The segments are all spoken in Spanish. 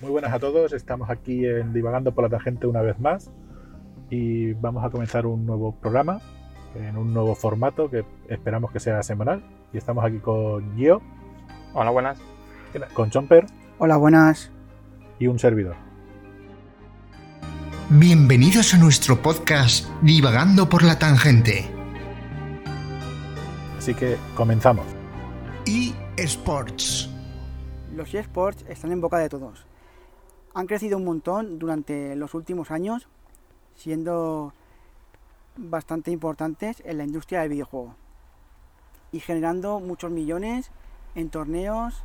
Muy buenas a todos, estamos aquí en Divagando por la Tangente una vez más y vamos a comenzar un nuevo programa en un nuevo formato que esperamos que sea semanal. Y estamos aquí con Gio. Hola, buenas. Con Chomper. Hola, buenas. Y un servidor. Bienvenidos a nuestro podcast Divagando por la Tangente. Así que comenzamos. Y Sports. Los eSports están en boca de todos. Han crecido un montón durante los últimos años, siendo bastante importantes en la industria del videojuego y generando muchos millones en torneos,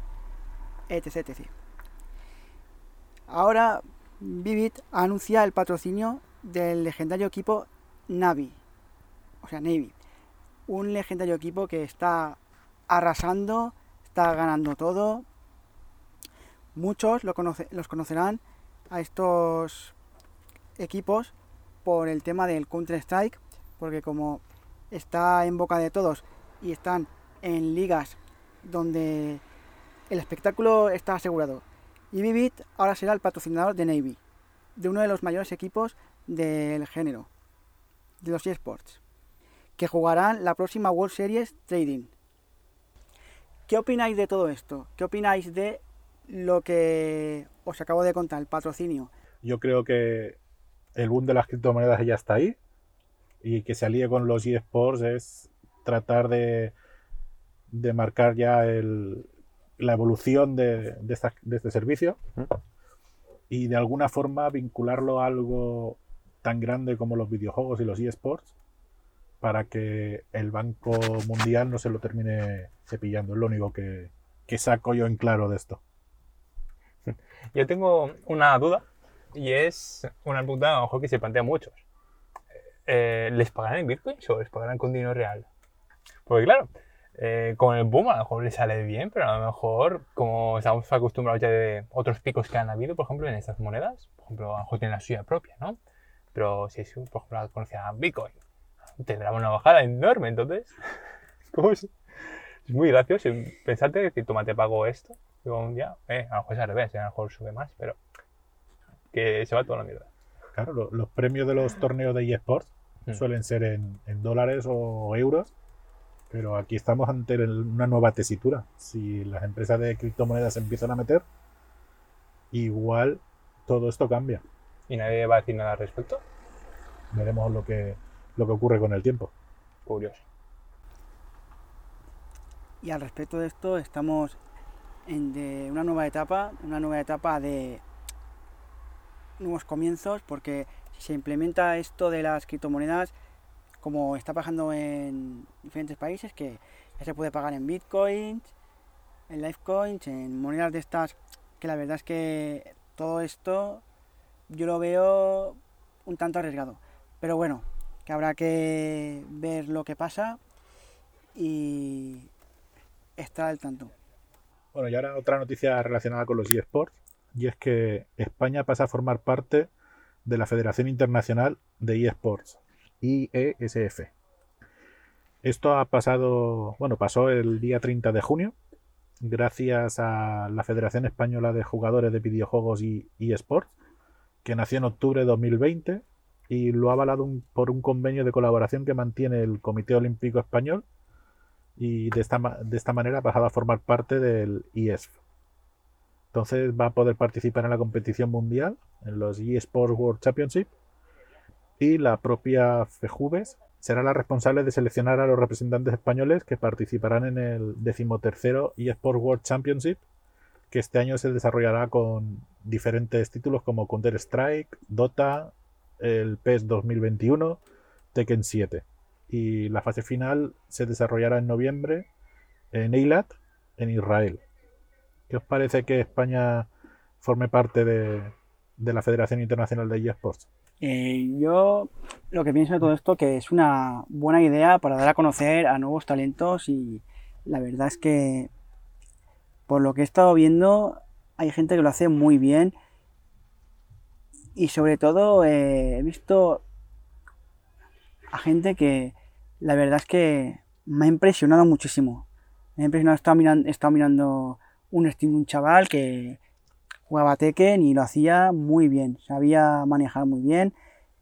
etc. etc. Ahora Vivid anuncia el patrocinio del legendario equipo Navi, o sea, Navy, un legendario equipo que está arrasando, está ganando todo. Muchos lo los conocerán a estos equipos por el tema del Counter-Strike, porque como está en boca de todos y están en ligas donde el espectáculo está asegurado. Y Vivid ahora será el patrocinador de Navy, de uno de los mayores equipos del género, de los eSports, que jugarán la próxima World Series Trading. ¿Qué opináis de todo esto? ¿Qué opináis de lo que os acabo de contar, el patrocinio? Yo creo que el boom de las criptomonedas ya está ahí y que se alíe con los eSports es tratar de, de marcar ya el, la evolución de, de, este servicio y de alguna forma vincularlo a algo tan grande como los videojuegos y los eSports para que el Banco Mundial no se lo termine cepillando. Es lo único que, que saco yo en claro de esto. Yo tengo una duda y es una pregunta a que se plantea muchos. Eh, ¿Les pagarán en bitcoins o les pagarán con dinero real? Porque claro, eh, con el boom a lo mejor les sale bien, pero a lo mejor, como estamos acostumbrados ya de otros picos que han habido, por ejemplo, en estas monedas, por ejemplo, a lo mejor tienen la suya propia, ¿no? Pero si es, por ejemplo, conocida Bitcoin, tendrá una bajada enorme, entonces, ¿cómo es? Es muy gracioso pensarte que toma, te pago esto, un día, eh, a lo mejor es al revés, a lo mejor sube más, pero que se va toda la mierda. Claro, los premios de los torneos de eSports hmm. suelen ser en, dólares o euros, pero aquí estamos ante una nueva tesitura. Si las empresas de criptomonedas empiezan a meter, igual todo esto cambia. ¿Y nadie va a decir nada al respecto? Veremos lo que, lo que ocurre con el tiempo. Curioso. Y al respecto de esto, estamos en de una nueva etapa, una nueva etapa de nuevos comienzos porque si se implementa esto de las criptomonedas como está pasando en diferentes países que ya se puede pagar en bitcoins, en lifecoins, en monedas de estas que la verdad es que todo esto yo lo veo un tanto arriesgado. Pero bueno, que habrá que ver lo que pasa y estar al tanto. Bueno, y ahora otra noticia relacionada con los eSports y es que España pasa a formar parte de la Federación Internacional de eSports, IESF. Esto ha pasado, bueno, pasó el día 30 de junio, gracias a la Federación Española de Jugadores de Videojuegos y eSports, que nació en octubre de 2020 y lo ha avalado por un convenio de colaboración que mantiene el Comité Olímpico Español y de esta, de esta manera ha pasado a formar parte del IESF. Entonces va a poder participar en la competición mundial, en los eSports World Championship, y la propia FEJUVES será la responsable de seleccionar a los representantes españoles que participarán en el decimotercero eSports World Championship, que este año se desarrollará con diferentes títulos como Counter-Strike, Dota, el PES 2021, Tekken 7. Y la fase final se desarrollará en noviembre en Eilat, en Israel. ¿Qué os parece que España forme parte de, la Federación Internacional de eSports? Eh, yo lo que pienso de todo esto que es una buena idea para dar a conocer a nuevos talentos y la verdad es que por lo que he estado viendo hay gente que lo hace muy bien y sobre todo eh, he visto a gente que la verdad es que me ha impresionado muchísimo. Me ha impresionado, he estado mirando, he estado mirando un stream de un chaval que jugaba Tekken y lo hacía muy bien, sabía manejar muy bien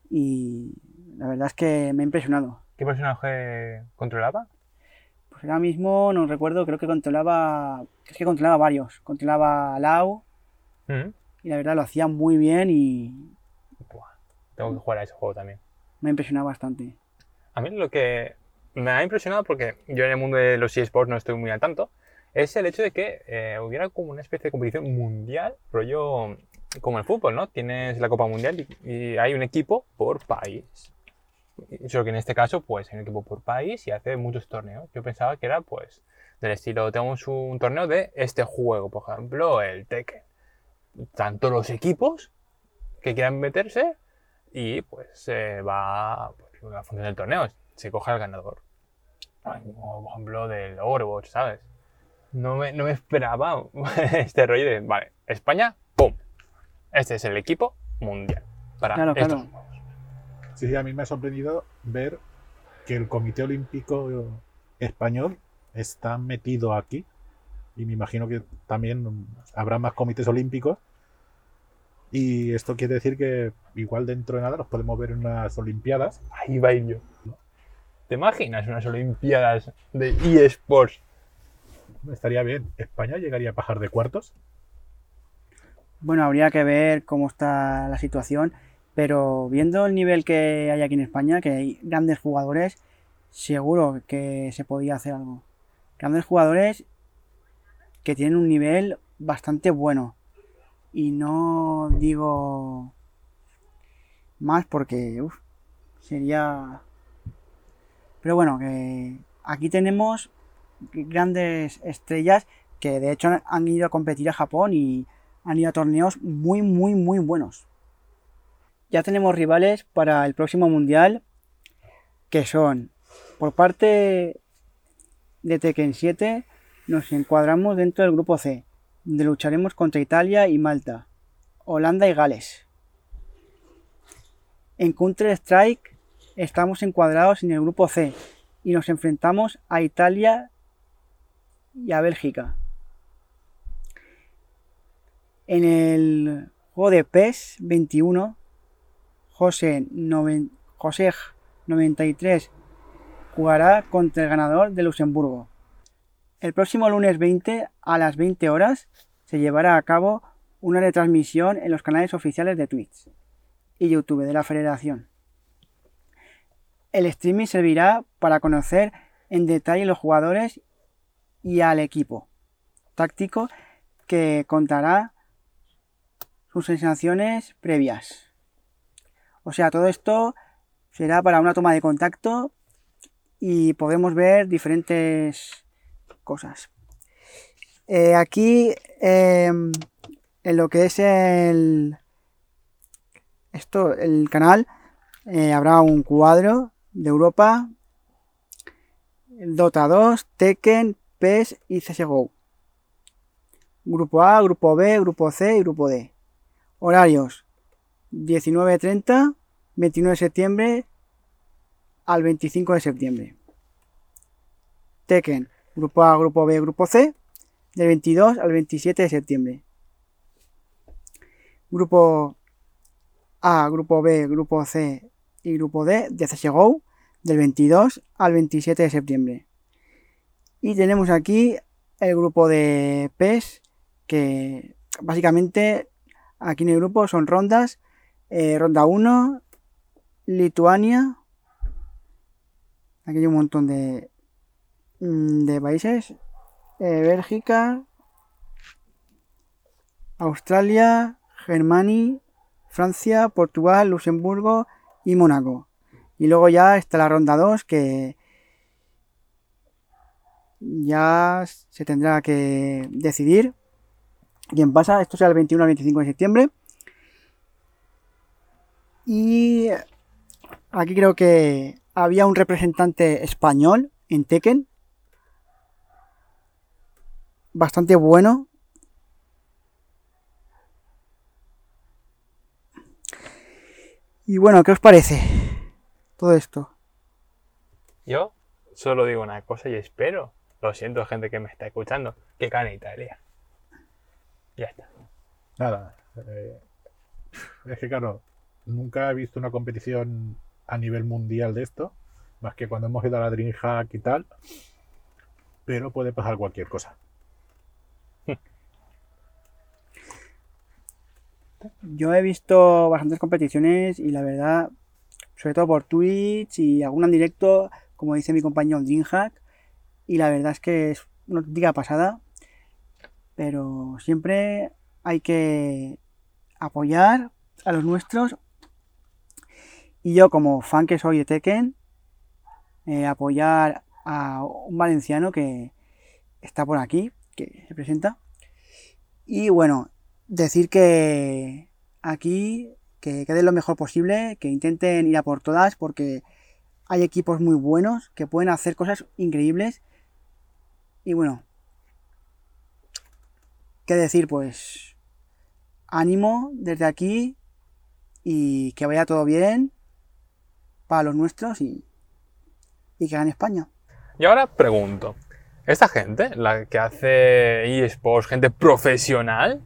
y la verdad es que me ha impresionado. ¿Qué personaje controlaba? Pues ahora mismo no recuerdo, creo que controlaba, es que controlaba varios, controlaba a Lau Mm. y la verdad lo hacía muy bien y Buah, tengo que jugar a ese juego también. me ha impresionado bastante. A mí lo que me ha impresionado, porque yo en el mundo de los eSports no estoy muy al tanto, es el hecho de que eh, hubiera como una especie de competición mundial, rollo como el fútbol, ¿no? Tienes la Copa Mundial y, y hay un equipo por país. Solo que en este caso, pues hay un equipo por país y hace muchos torneos. Yo pensaba que era, pues, del estilo, tenemos un torneo de este juego, por ejemplo, el Tekken. Tanto los equipos que quieran meterse y pues se va pues, la función del torneo, se coge al ganador. Como, por ejemplo del Overwatch, ¿sabes? No me, no me esperaba este rollo de, vale, España, ¡pum! Este es el equipo mundial para Claro, estos claro. juegos. Sí, sí, a mí me ha sorprendido ver que el Comité Olímpico Español está metido aquí. Y me imagino que también habrá más comités olímpicos. Y esto quiere decir que igual dentro de nada los podemos ver en unas Olimpiadas. Ahí va a ir yo. ¿Te imaginas unas Olimpiadas de eSports? Estaría bien. ¿España llegaría a bajar de cuartos? Bueno, habría que ver cómo está la situación, pero viendo el nivel que hay aquí en España, que hay grandes jugadores, seguro que se podía hacer algo. Grandes jugadores que tienen un nivel bastante bueno. Y no digo más porque sería... Pero bueno, que aquí tenemos grandes estrellas que de hecho han- han ido a competir a Japón y han ido a torneos muy, muy, muy buenos. Ya tenemos rivales para el próximo mundial que son, por parte de Tekken 7, nos encuadramos dentro del grupo C, donde lucharemos contra Italia y Malta, Holanda y Gales. En Counter-Strike estamos encuadrados en el grupo C y nos enfrentamos a Italia y a Bélgica. En el juego de PES 21, José, noven- José 93 jugará contra el ganador de Luxemburgo. El próximo lunes 20 a las 20 horas se llevará a cabo una retransmisión en los canales oficiales de Twitch y YouTube de la Federación. El streaming servirá para conocer en detalle los jugadores y al equipo táctico que contará sus sensaciones previas. O sea, todo esto será para una toma de contacto y podremos ver diferentes cosas. Eh, aquí, eh, en lo que es el, esto, el canal, eh, habrá un cuadro de Europa, Dota 2, Tekken, PES y CSGO. Grupo A, Grupo B, Grupo C y Grupo D. Horarios 19.30, 29 de septiembre al 25 de septiembre. Tekken, Grupo A, Grupo B, Grupo C, del 22 al 27 de septiembre. Grupo A, Grupo B, Grupo C y Grupo D de CSGO, del 22 al 27 de septiembre. Y tenemos aquí el grupo de PES, que básicamente aquí en el grupo son rondas. eh, ronda 1, Lituania. Aquí hay un montón de, de países. eh, Bélgica, Australia, Germania, Francia, Portugal, Luxemburgo y Mónaco. Y luego ya está la ronda 2 que ya se tendrá que decidir quién pasa. Esto será el 21 al 25 de septiembre. Y aquí creo que había un representante español en Tekken. Bastante bueno. Y bueno, ¿qué os parece todo esto? Yo solo digo una cosa y espero, lo siento gente que me está escuchando, que gane Italia. Ya está. Nada. eh, es que claro, nunca he visto una competición a nivel mundial de esto, más que cuando hemos ido a la DreamHack y tal. Pero puede pasar cualquier cosa. Yo he visto bastantes competiciones y la verdad, sobre todo por Twitch y alguna en directo, como dice mi compañero Dreamhack, y la verdad es que es una pasada, pero siempre hay que apoyar a los nuestros y yo como fan que soy de Tekken, eh, apoyar a un valenciano que está por aquí, que se presenta. Y bueno, decir que aquí que quede lo mejor posible, que intenten ir a por todas porque hay equipos muy buenos que pueden hacer cosas increíbles. Y bueno, ¿qué decir? Pues ánimo desde aquí y que vaya todo bien para los nuestros y, y que gane España. Y ahora pregunto, ¿esta gente, la que hace eSports, gente profesional,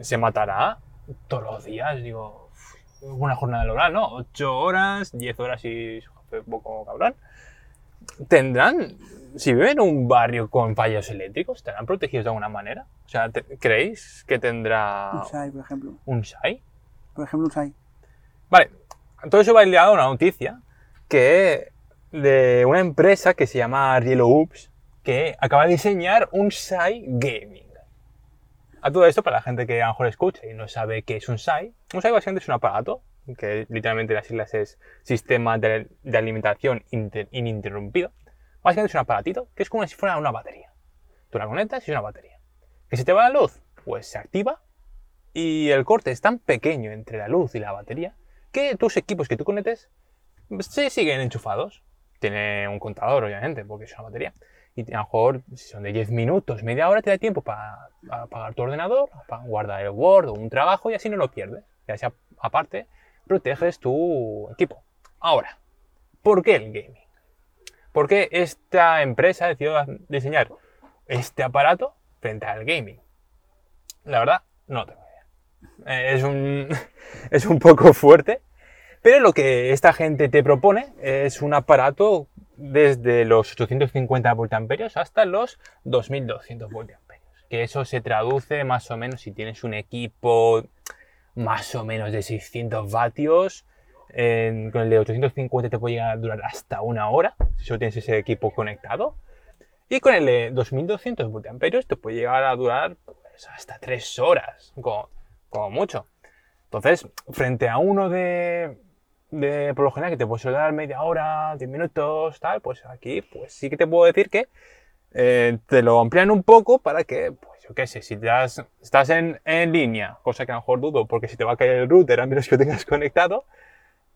se matará todos los días? Digo, una jornada laboral, ¿no? 8 horas, 10 horas y su jefe un poco cabrón. ¿Tendrán, si viven en un barrio con fallos eléctricos, estarán protegidos de alguna manera? O sea, ¿te- ¿creéis que tendrá Un SAI, por ejemplo. un SAI? Por ejemplo, un SAI. Vale, todo eso va ligado a una noticia que de una empresa que se llama Rielo Ups que acaba de diseñar un SAI Gaming. A todo esto, para la gente que a lo mejor escucha y no sabe qué es un SAI, un SAI básicamente es un aparato, que literalmente las siglas es Sistema de, Alimentación Inter- Ininterrumpido. Básicamente es un aparatito que es como si fuera una batería. Tú la conectas y es una batería. ¿Que se te va la luz? Pues se activa y el corte es tan pequeño entre la luz y la batería que tus equipos que tú conectes se siguen enchufados. Tiene un contador, obviamente, porque es una batería. Y a lo mejor, si son de 10 minutos, media hora, te da tiempo para apagar tu ordenador, para guardar el Word o un trabajo y así no lo pierdes. Y así, aparte, proteges tu equipo. Ahora, ¿por qué el gaming? ¿Por qué esta empresa decidió diseñar este aparato frente al gaming? La verdad, no tengo idea. Eh, Es un, es un poco fuerte, pero lo que esta gente te propone es un aparato desde los 850 voltamperios hasta los 2200 voltamperios. Que eso se traduce más o menos si tienes un equipo más o menos de 600 vatios. en- con el de 850 te puede llegar a durar hasta una hora si solo tienes ese equipo conectado. Y con el de 2200 voltamperios te puede llegar a durar pues, hasta 3 horas, como, como mucho. Entonces, frente a uno de, de por lo general que te puede dar media hora, 10 minutos, tal, pues aquí pues sí que te puedo decir que eh, te lo amplían un poco para que, pues yo qué sé, si te das- estás en, en línea, cosa que a lo mejor dudo, porque si te va a caer el router a menos que lo tengas conectado,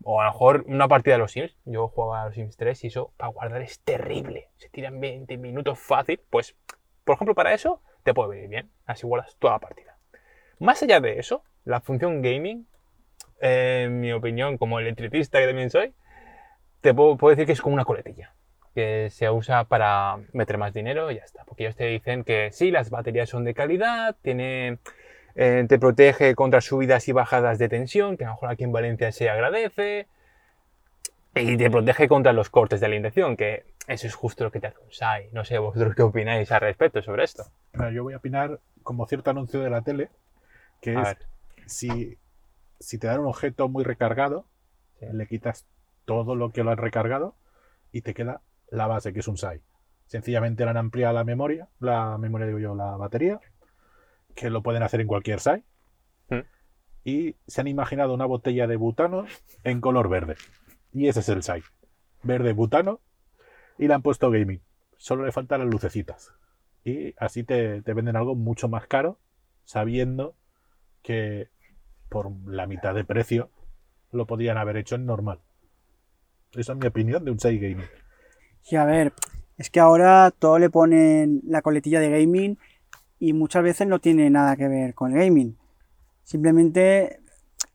o a lo mejor una partida de los Sims, yo jugaba a los Sims 3 y eso para guardar es terrible, se tiran 20 minutos fácil, pues por ejemplo para eso te puede venir bien, así guardas toda la partida. Más allá de eso, la función gaming, en mi opinión, como electricista que también soy, te puedo, puedo decir que es como una coletilla, que se usa para meter más dinero y ya está. Porque ellos te dicen que sí, las baterías son de calidad, tiene, eh, te protege contra subidas y bajadas de tensión, que a lo mejor aquí en Valencia se agradece, y te protege contra los cortes de alimentación, que eso es justo lo que te hace un SAI. No sé vosotros qué opináis al respecto sobre esto. Bueno, yo voy a opinar como cierto anuncio de la tele, que A es ver. si, si te dan un objeto muy recargado, Sí. le quitas todo lo que lo has recargado y te queda la base, que es un SAI. Sencillamente le han ampliado la memoria, la memoria digo yo, la batería, que lo pueden hacer en cualquier SAI. Mm. Y se han imaginado una botella de butano en color verde. Y ese es el SAI. Verde butano. Y le han puesto gaming. Solo le faltan las lucecitas. Y así te, te venden algo mucho más caro, sabiendo que por la mitad de precio lo podrían haber hecho en normal. Esa es mi opinión de un 6 gaming. Sí, a ver, es que ahora todo le ponen la coletilla de gaming y muchas veces no tiene nada que ver con el gaming. Simplemente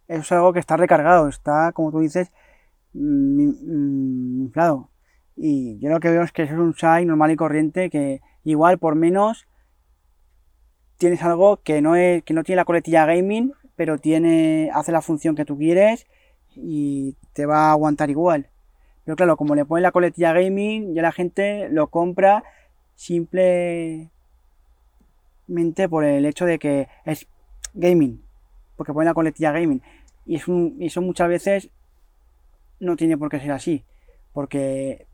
es algo que está recargado, está, como tú dices, mm, mm, inflado. Y yo lo que veo es que eso es un SAI normal y corriente que igual por menos tienes algo que no, es, que no tiene la coletilla gaming, pero tiene, hace la función que tú quieres y te va a aguantar igual. Pero claro, como le ponen la coletilla gaming, ya la gente lo compra simplemente por el hecho de que es gaming, porque ponen la coletilla gaming. Y, es un- y eso muchas veces no tiene por qué ser así, porque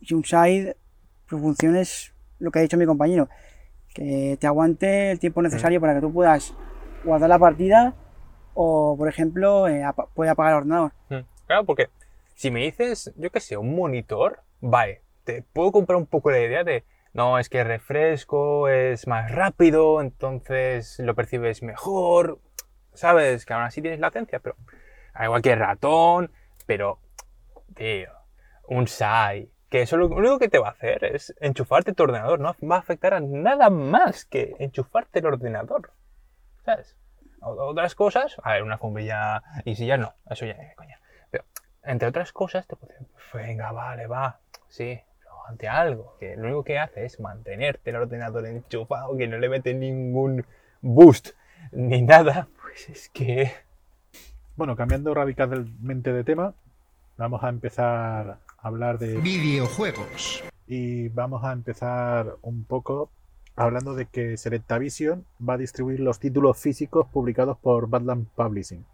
si un side, su función es lo que ha dicho mi compañero, que te aguante el tiempo necesario para que tú puedas guardar la partida o, por ejemplo, eh, puede apagar el ordenador. Mm, Claro, porque si me dices, yo qué sé, un monitor, vale, te puedo comprar un poco la idea de, no, es que refresco es más rápido, entonces lo percibes mejor, ¿sabes? Que aún así tienes latencia, pero que el ratón, pero, tío, un SAI, que eso lo único que te va a hacer es enchufarte tu ordenador, no va a afectar a nada más que enchufarte el ordenador, Otras cosas, a ver, una bombilla y si ya no, eso ya ni de coña. Pero, entre otras cosas, te pueden venga, vale, va, sí, pero ante algo, que lo único que hace es mantenerte el ordenador enchufado, que no le mete ningún boost ni nada, pues es que... Bueno, cambiando radicalmente de tema, vamos a empezar a hablar de Videojuegos. y vamos a empezar un poco hablando de que Selectavision va a distribuir los títulos físicos publicados por Badland Publishing.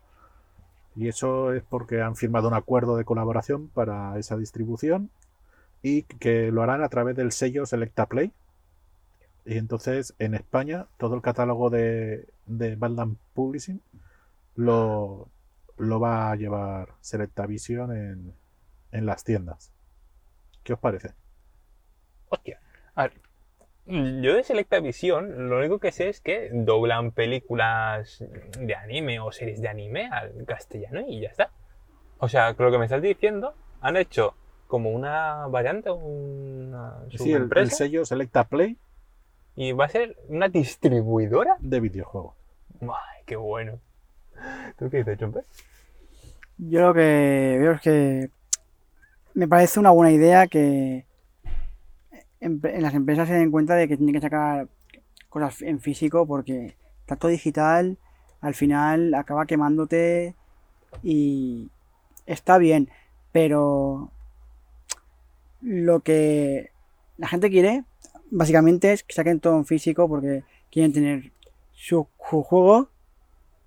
Y eso es porque han firmado un acuerdo de colaboración para esa distribución y que lo harán a través del sello Selecta Play. Y entonces en España todo el catálogo de, de Badland Publishing lo, lo va a llevar Selectavision en, en las tiendas. ¿Qué os parece? Hostia. A ver, yo de Selecta Visión, lo único que sé es que doblan películas de anime o series de anime al castellano y ya está. O sea, creo que me estás diciendo, han hecho como una variante, una Sí, el, sello Selecta Play y va a ser una distribuidora. de videojuegos. ¡Ay, qué bueno! ¿Tú qué dices, Chompe? Yo lo que veo es que me parece una buena idea que en, las empresas se den cuenta de que tienen que sacar cosas en físico porque tanto digital al final acaba quemándote y está bien, pero lo que la gente quiere básicamente es que saquen todo en físico porque quieren tener su, juego,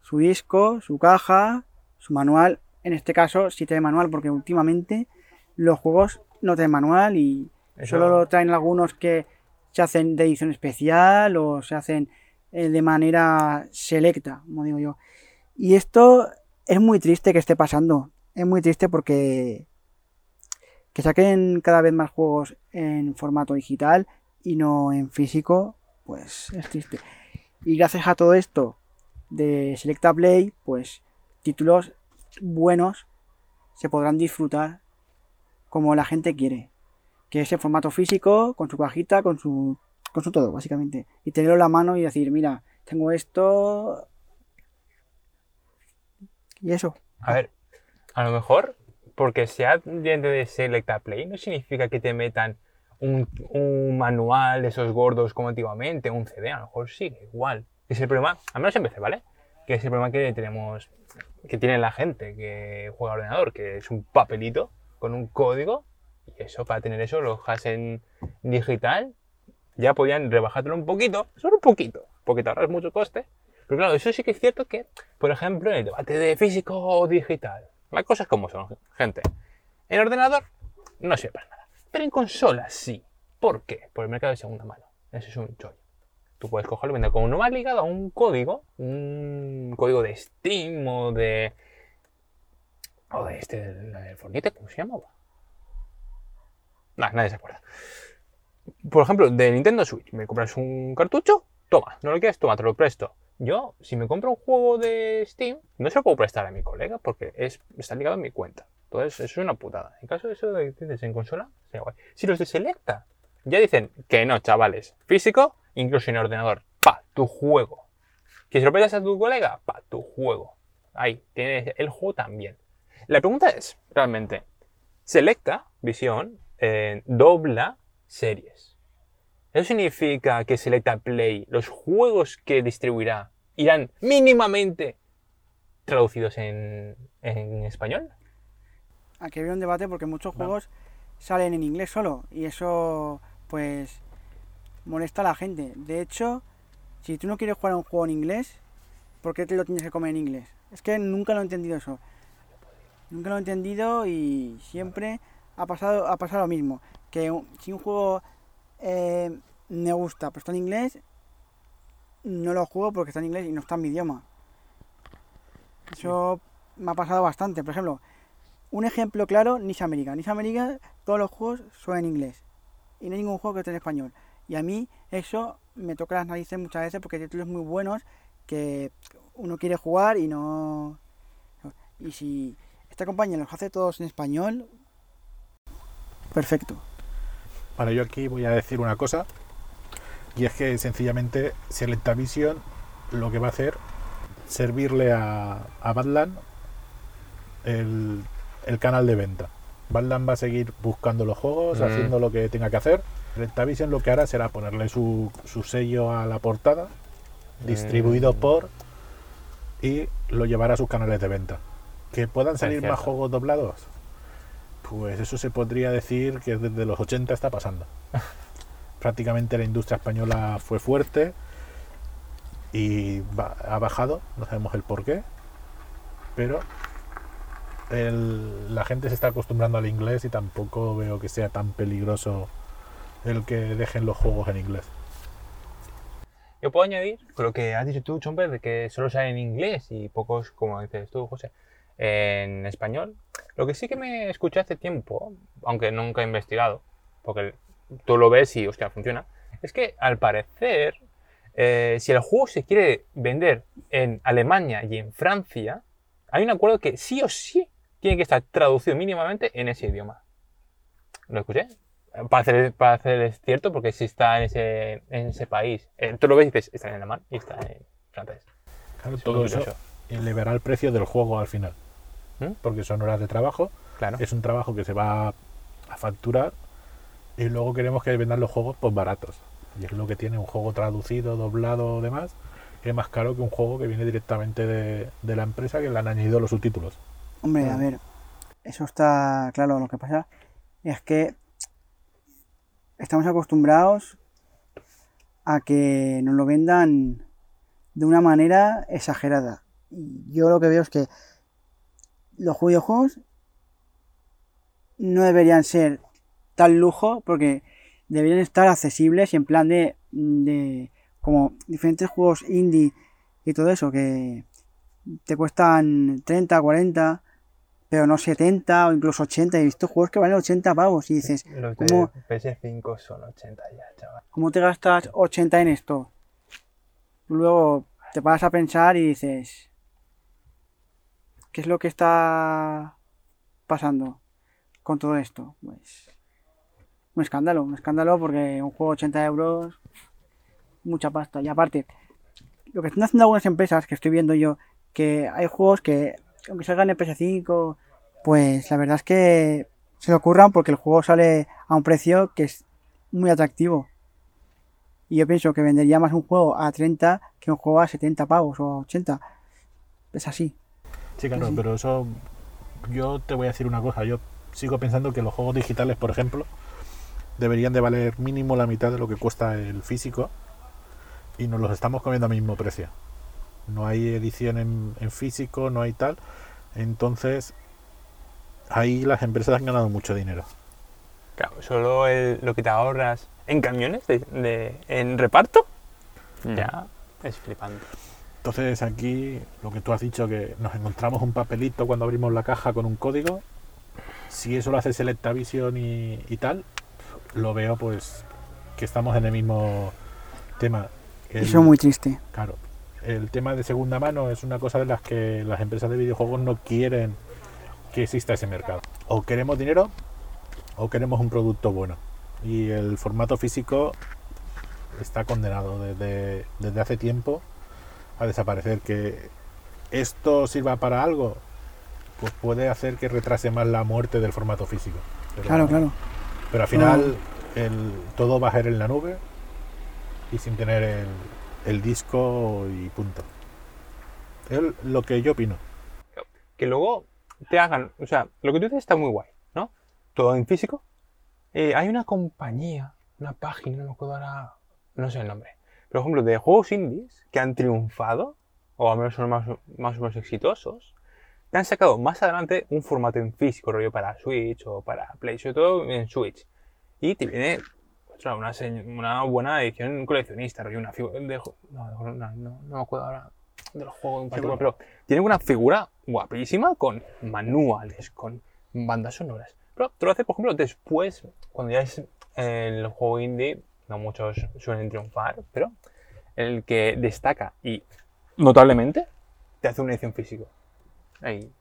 su disco, su caja, su manual. En este caso sí trae manual porque últimamente los juegos no traen manual y Eso- solo lo traen algunos que se hacen de edición especial o se hacen eh, de manera selecta, como digo yo. Y esto es muy triste que esté pasando. Es muy triste porque que saquen cada vez más juegos en formato digital y no en físico, pues es triste. Y gracias a todo esto de Selecta Play, pues títulos buenos se podrán disfrutar como la gente quiere. Que es en formato físico, con su cajita, con su, con su todo, básicamente. Y tenerlo en la mano y decir, mira, tengo esto. Y eso. A ver, a lo mejor porque sea dentro de Selecta Play no significa que te metan un, un manual de esos gordos como antiguamente, un CD, a lo mejor sí, igual. Es el problema, al menos en PC, ¿vale? Que es el problema que tenemos, que tiene la gente que juega al ordenador, que es un papelito con un código, eso, para tener eso, lo dejas en digital, ya podían rebajártelo un poquito, solo un poquito, porque te ahorras mucho coste. Pero claro, eso sí que es cierto que, por ejemplo, en el debate de físico o digital, las cosas como son, gente. En ordenador no sirve para nada. Pero en consolas sí. ¿Por qué? Por el mercado de segunda mano. Eso es un chollo. Tú puedes cogerlo vender como no más ligado a un código, un código de Steam o de. o de este, del Fornite, ¿cómo se llamaba? Nah, nadie se acuerda. Por ejemplo, de Nintendo Switch, me compras un cartucho, toma, no lo quieres, toma, te lo presto. Yo, si me compro un juego de Steam, no se lo puedo prestar a mi colega porque es, está ligado a mi cuenta. Entonces, eso es una putada. En caso de eso de que dices en consola, sería guay. Si los de Selecta ya dicen que no, chavales, físico, incluso en ordenador, pa, tu juego. Que si lo prestas a tu colega, pa, tu juego. Ahí, tienes el juego también. La pregunta es, realmente, Selecta, Visión, eh, dobla series. Eso significa que Selecta Play, los juegos que distribuirá, irán mínimamente traducidos en, en español. Aquí había un debate porque muchos juegos salen en inglés solo y eso pues molesta a la gente. De hecho, si tú no quieres jugar a un juego en inglés, ¿por qué te lo tienes que comer en inglés? Es que nunca lo he entendido eso. Nunca lo he entendido y siempre ha pasado, ha pasado lo mismo. Que si un juego eh, me gusta pero está en inglés, no lo juego porque está en inglés y no está en mi idioma. Eso me ha pasado bastante. Por ejemplo, un ejemplo claro, Nice América. Nice América, todos los juegos son en inglés. Y no hay ningún juego que esté en español. Y a mí eso me toca las narices muchas veces porque hay títulos muy buenos que uno quiere jugar y no... Y si esta compañía los hace todos en español, perfecto. Para yo aquí voy a decir una cosa. Y es que sencillamente Selectavision lo que va a hacer servirle a, a Badland el, el canal de venta. Badland va a seguir buscando los juegos, Mm. haciendo lo que tenga que hacer. Selectavision lo que hará será ponerle su, su sello a la portada, distribuido Mm. por y lo llevará a sus canales de venta. Que puedan salir más juegos doblados. Pues eso se podría decir que desde los 80 está pasando. Prácticamente la industria española fue fuerte y ha bajado, no sabemos el por qué, pero la gente se está acostumbrando al inglés y tampoco veo que sea tan peligroso el que dejen los juegos en inglés. Yo puedo añadir lo que has dicho tú, Chomper, de que solo sale en inglés y pocos, como dices tú, José, en español. Lo que sí que me escuché hace tiempo, aunque nunca he investigado, porque tú lo ves y, hostia, funciona, es que al parecer, eh, si el juego se quiere vender en Alemania y en Francia, hay un acuerdo que sí o sí tiene que estar traducido mínimamente en ese idioma. ¿Lo escuché? Para hacer, para hacer es cierto, porque si está en ese, en ese país, eh, tú lo ves y dices, está en alemán y está en francés. Claro, todo eso elevará el precio del juego al final. ¿Mm? Porque son horas de trabajo, Claro. es un trabajo que se va a facturar y luego queremos que vendan los juegos pues baratos. Y es lo que tiene un juego traducido, doblado o demás, que es más caro que un juego que viene directamente de, de la empresa que le han añadido los subtítulos. Hombre, a ver, eso está claro. Lo que pasa es que estamos acostumbrados a que nos lo vendan de una manera exagerada. Y yo lo que veo es que los videojuegos no deberían ser tal lujo porque deberían estar accesibles y en plan de, de como diferentes juegos indie y todo eso que te cuestan 30, 40, pero no 70 o incluso 80. He visto juegos que valen 80 pavos y dices, Los ¿cómo, de PS5 son 80 ya, chaval. ¿cómo te gastas 80 en esto? Luego te paras a pensar y dices, ¿qué es lo que está pasando con todo esto? Pues un escándalo, un escándalo porque un juego de 80 euros, mucha pasta. Y aparte, lo que están haciendo algunas empresas, que estoy viendo yo, que hay juegos que, aunque salgan en PS5, pues la verdad es que se le ocurran porque el juego sale a un precio que es muy atractivo. Y yo pienso que vendería más un juego a 30 que un juego a 70 pavos o a 80. Es así. Sí, claro, pero eso yo te voy a decir una cosa, yo sigo pensando que los juegos digitales, por ejemplo, deberían de valer mínimo la mitad de lo que cuesta el físico y nos los estamos comiendo al mismo precio. No hay edición en, en físico, no hay tal. Entonces, ahí las empresas han ganado mucho dinero. Claro, solo el- lo que te ahorras en camiones, de, de- en reparto, ya es flipante. Entonces aquí lo que tú has dicho que nos encontramos un papelito cuando abrimos la caja con un código. Si eso lo hace Selectavision y, y tal, lo veo pues que estamos en el mismo tema. El- Eso es muy triste. Claro, el tema de segunda mano es una cosa de las que las empresas de videojuegos no quieren que exista ese mercado. O queremos dinero o queremos un producto bueno. Y el formato físico está condenado desde, desde hace tiempo a desaparecer. Que esto sirva para algo, pues puede hacer que retrase más la muerte del formato físico. Pero, Claro, claro. pero al final el, todo va a ser en la nube y sin tener el, el disco y punto. Es lo que yo opino. que luego te hagan, o sea, lo que tú dices está muy guay, ¿no? Todo en físico. Eh, hay una compañía, una página, no me acuerdo ahora, no sé el nombre, por ejemplo, de juegos indies que han triunfado, o al menos son más, más o menos exitosos, que han sacado más adelante un formato en físico, rollo para Switch o para Play, sobre todo en Switch. Y te viene ostras, una, una buena edición coleccionista, rollo una figura de... No, no, no, no, me acuerdo ahora del juego en particular, pero tiene una figura guapísima con manuales, con bandas sonoras. Pero te lo hace, por ejemplo, después, cuando ya es el juego indie, no muchos suelen triunfar, pero el que destaca y notablemente te hace una edición físico. Ahí.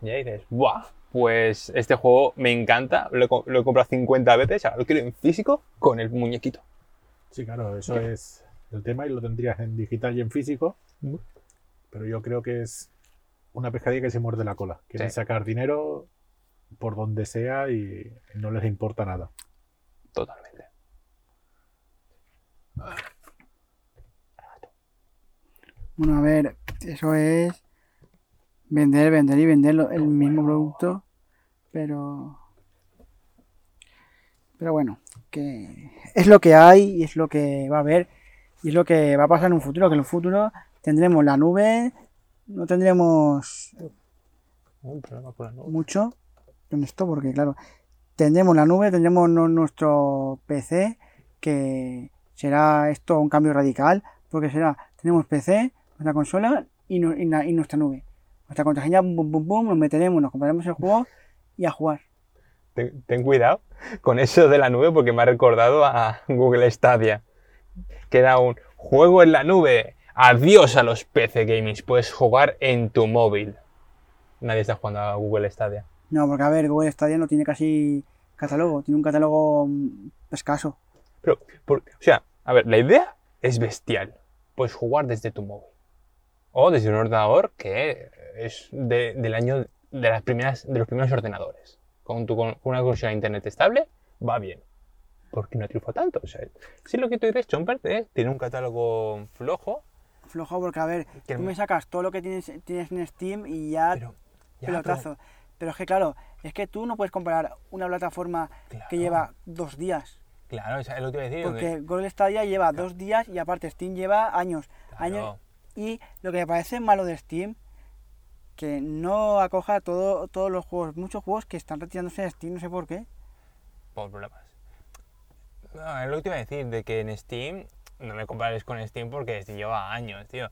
Y ahí dices, ¡buah! Pues este juego me encanta, lo he, co- lo he comprado 50 veces, ahora lo quiero en físico con el muñequito. Sí, claro, eso es el tema y lo tendrías en digital y en físico. Pero yo creo que es una pescadilla que se muerde la cola. Quieren Sí. sacar dinero por donde sea y no les importa nada. Totalmente. Bueno, a ver, eso es vender, vender y vender lo- el mismo producto, pero... Pero bueno, que es lo que hay y es lo que va a haber y es lo que va a pasar en un futuro, que en un futuro tendremos la nube, no tendremos Un problema con la nube. mucho en esto, porque claro, tendremos la nube, tendremos no- nuestro PC, que será esto un cambio radical, porque será, tenemos PC, nuestra consola y, nu- y na- y nuestra nube. Nuestra contraseña, bum, bum, bum, nos meteremos, nos compraremos el juego y a jugar. Ten, ten cuidado con eso de la nube porque me ha recordado a Google Stadia. Que era un juego en la nube. Adiós a los PC gamings. Puedes jugar en tu móvil. Nadie está jugando a Google Stadia. No, porque a ver, Google Stadia no tiene casi catálogo, tiene un catálogo mm, escaso. Pero, por- o sea, a ver, la idea es bestial. Puedes jugar desde tu móvil. O desde un ordenador que es de- del año de, las primeras, de los primeros ordenadores. Con, tu, con una conexión a internet estable, va bien. ¿Por qué no triunfa tanto? O sea, si lo que tú dices, Chomper, eh, tiene un catálogo flojo, Flojo porque, a ver, Que tú me sacas todo lo que tienes, tienes en Steam y ya pero... ya, pelotazo. Pero es que claro, es que tú no puedes comparar una plataforma Claro. que lleva dos días. claro, es lo que te iba a decir. Porque donde- Google Stadia lleva dos días y aparte Steam lleva años. Claro. años. Y lo que me parece malo de Steam, que no acoja todo, todos los juegos, muchos juegos que están retirándose de Steam, no sé por qué. por problemas. No, es lo que te iba a decir, de que en Steam, no me compares con Steam porque lleva años, tío.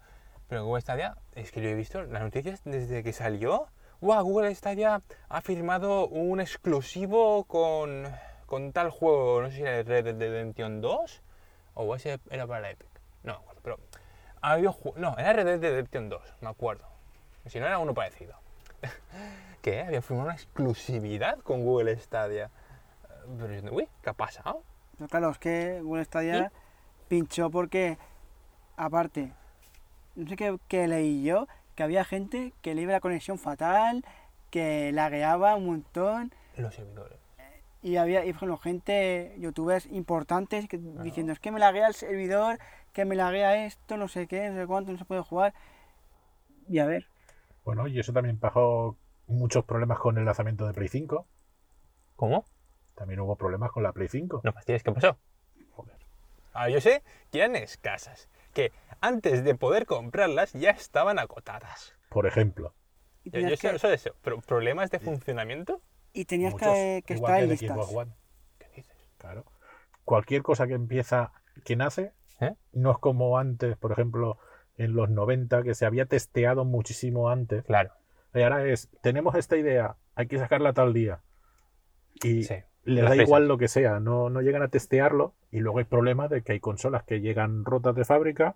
Pero Google Stadia, es que yo he visto las noticias desde que salió. ¡Wow! Google Stadia ha firmado un exclusivo con, con tal juego, no sé si era Red Dead Redemption 2 o ese era para Epic. No me acuerdo, pero ha habido No, era Red Dead Redemption 2, me acuerdo. Si no era uno parecido. ¿Qué? Había firmado una exclusividad con Google Stadia. Pero uy, ¿qué ha pasado? Pero claro, es que Google Stadia pinchó porque, aparte, no sé qué, qué leí yo, que había gente que le iba la conexión fatal, que lagueaba un montón. Los servidores. Y había, y, por ejemplo, gente, youtubers importantes que, diciendo, es que me laguea el servidor, que me laguea esto, no sé qué, no sé cuánto, no se puede jugar. Y a ver, Bueno, y eso también bajó muchos problemas con el lanzamiento de Play 5. ¿Cómo? También hubo problemas con la Play 5. No fastidies, ¿qué pasó? Ah, yo sé que eran escasas. Que antes de poder comprarlas ya estaban agotadas. Por ejemplo. y Yo, sé, que, sé de eso. Pero problemas de funcionamiento. y tenías muchos, que, estar en el listas. Xbox One. ¿Qué dices? Claro. Cualquier cosa que empieza, que nace, ¿Eh? no es como antes, por ejemplo, en los 90, que se había testeado muchísimo antes. Claro. Y ahora es, tenemos esta idea, hay que sacarla tal día. Y Sí. les da igual lo que sea, no, no llegan a testearlo y luego hay problemas de que hay consolas que llegan rotas de fábrica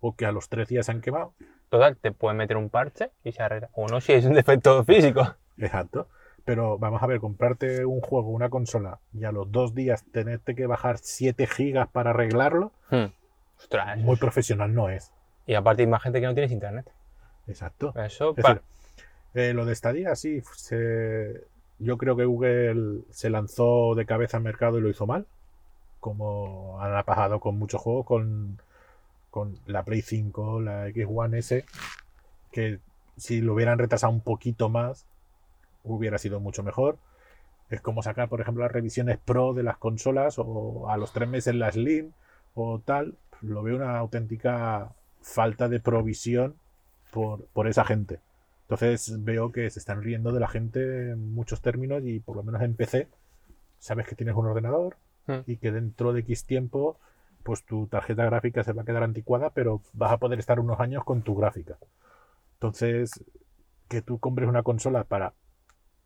o que a los tres días se han quemado. Total, te pueden meter un parche y se arregla. O no, si es un defecto físico. Exacto. Pero vamos a ver, comprarte un juego, una consola y a los dos días tenerte que bajar 7 gigas para arreglarlo, Hmm. Ostras. muy profesional no es. Y aparte hay más gente que no tienes internet. Exacto. Eso, Es decir, eh, lo de Stadia sí se, yo creo que Google se lanzó de cabeza al mercado y lo hizo mal, como han pasado con muchos juegos, con, con la Play 5, la X1 S, que si lo hubieran retrasado un poquito más, hubiera sido mucho mejor. Es como sacar, por ejemplo, las revisiones Pro de las consolas o a los tres meses la Slim o tal. Lo veo una auténtica falta de provisión por, por esa gente. Entonces veo que se están riendo de la gente en muchos términos y por lo menos en PC sabes que tienes un ordenador Hmm. y que dentro de X tiempo pues tu tarjeta gráfica se va a quedar anticuada pero vas a poder estar unos años con tu gráfica. Entonces que tú compres una consola para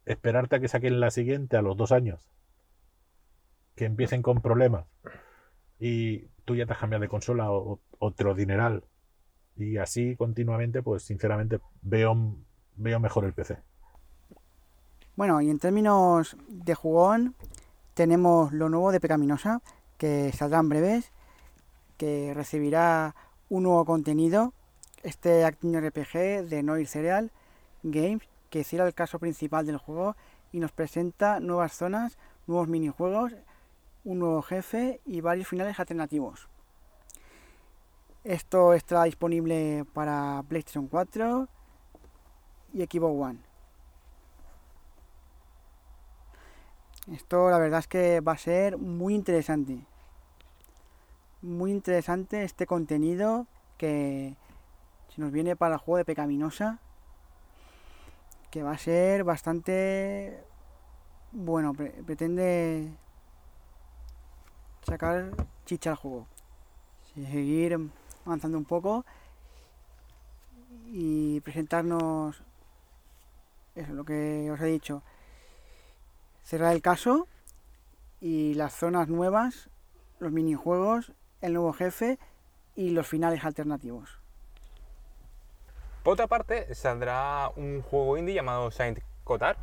esperarte a que saquen la siguiente a los dos años, que empiecen con problemas y tú ya te has cambiado de consola o o- otro dineral y así continuamente, pues sinceramente veo, veo mejor el PC. Bueno, y en términos de jugón, tenemos lo nuevo de Pecaminosa, que saldrá en breves, que recibirá un nuevo contenido, este Acting RPG de Noir Cereal Games, que cierra el caso principal del juego y nos presenta nuevas zonas, nuevos minijuegos, un nuevo jefe y varios finales alternativos. Esto estará disponible para PlayStation 4 y Xbox One. Esto la verdad es que va a ser muy interesante. Muy interesante este contenido que se nos viene para el juego de Pecaminosa. Que va a ser bastante bueno. pre- pretende sacar chicha al juego. Seguir avanzando un poco y presentarnos eso, lo que os he dicho cerrar el caso y las zonas nuevas, los minijuegos, el nuevo jefe y los finales alternativos. Por otra parte, saldrá un juego indie llamado Saint Cotard,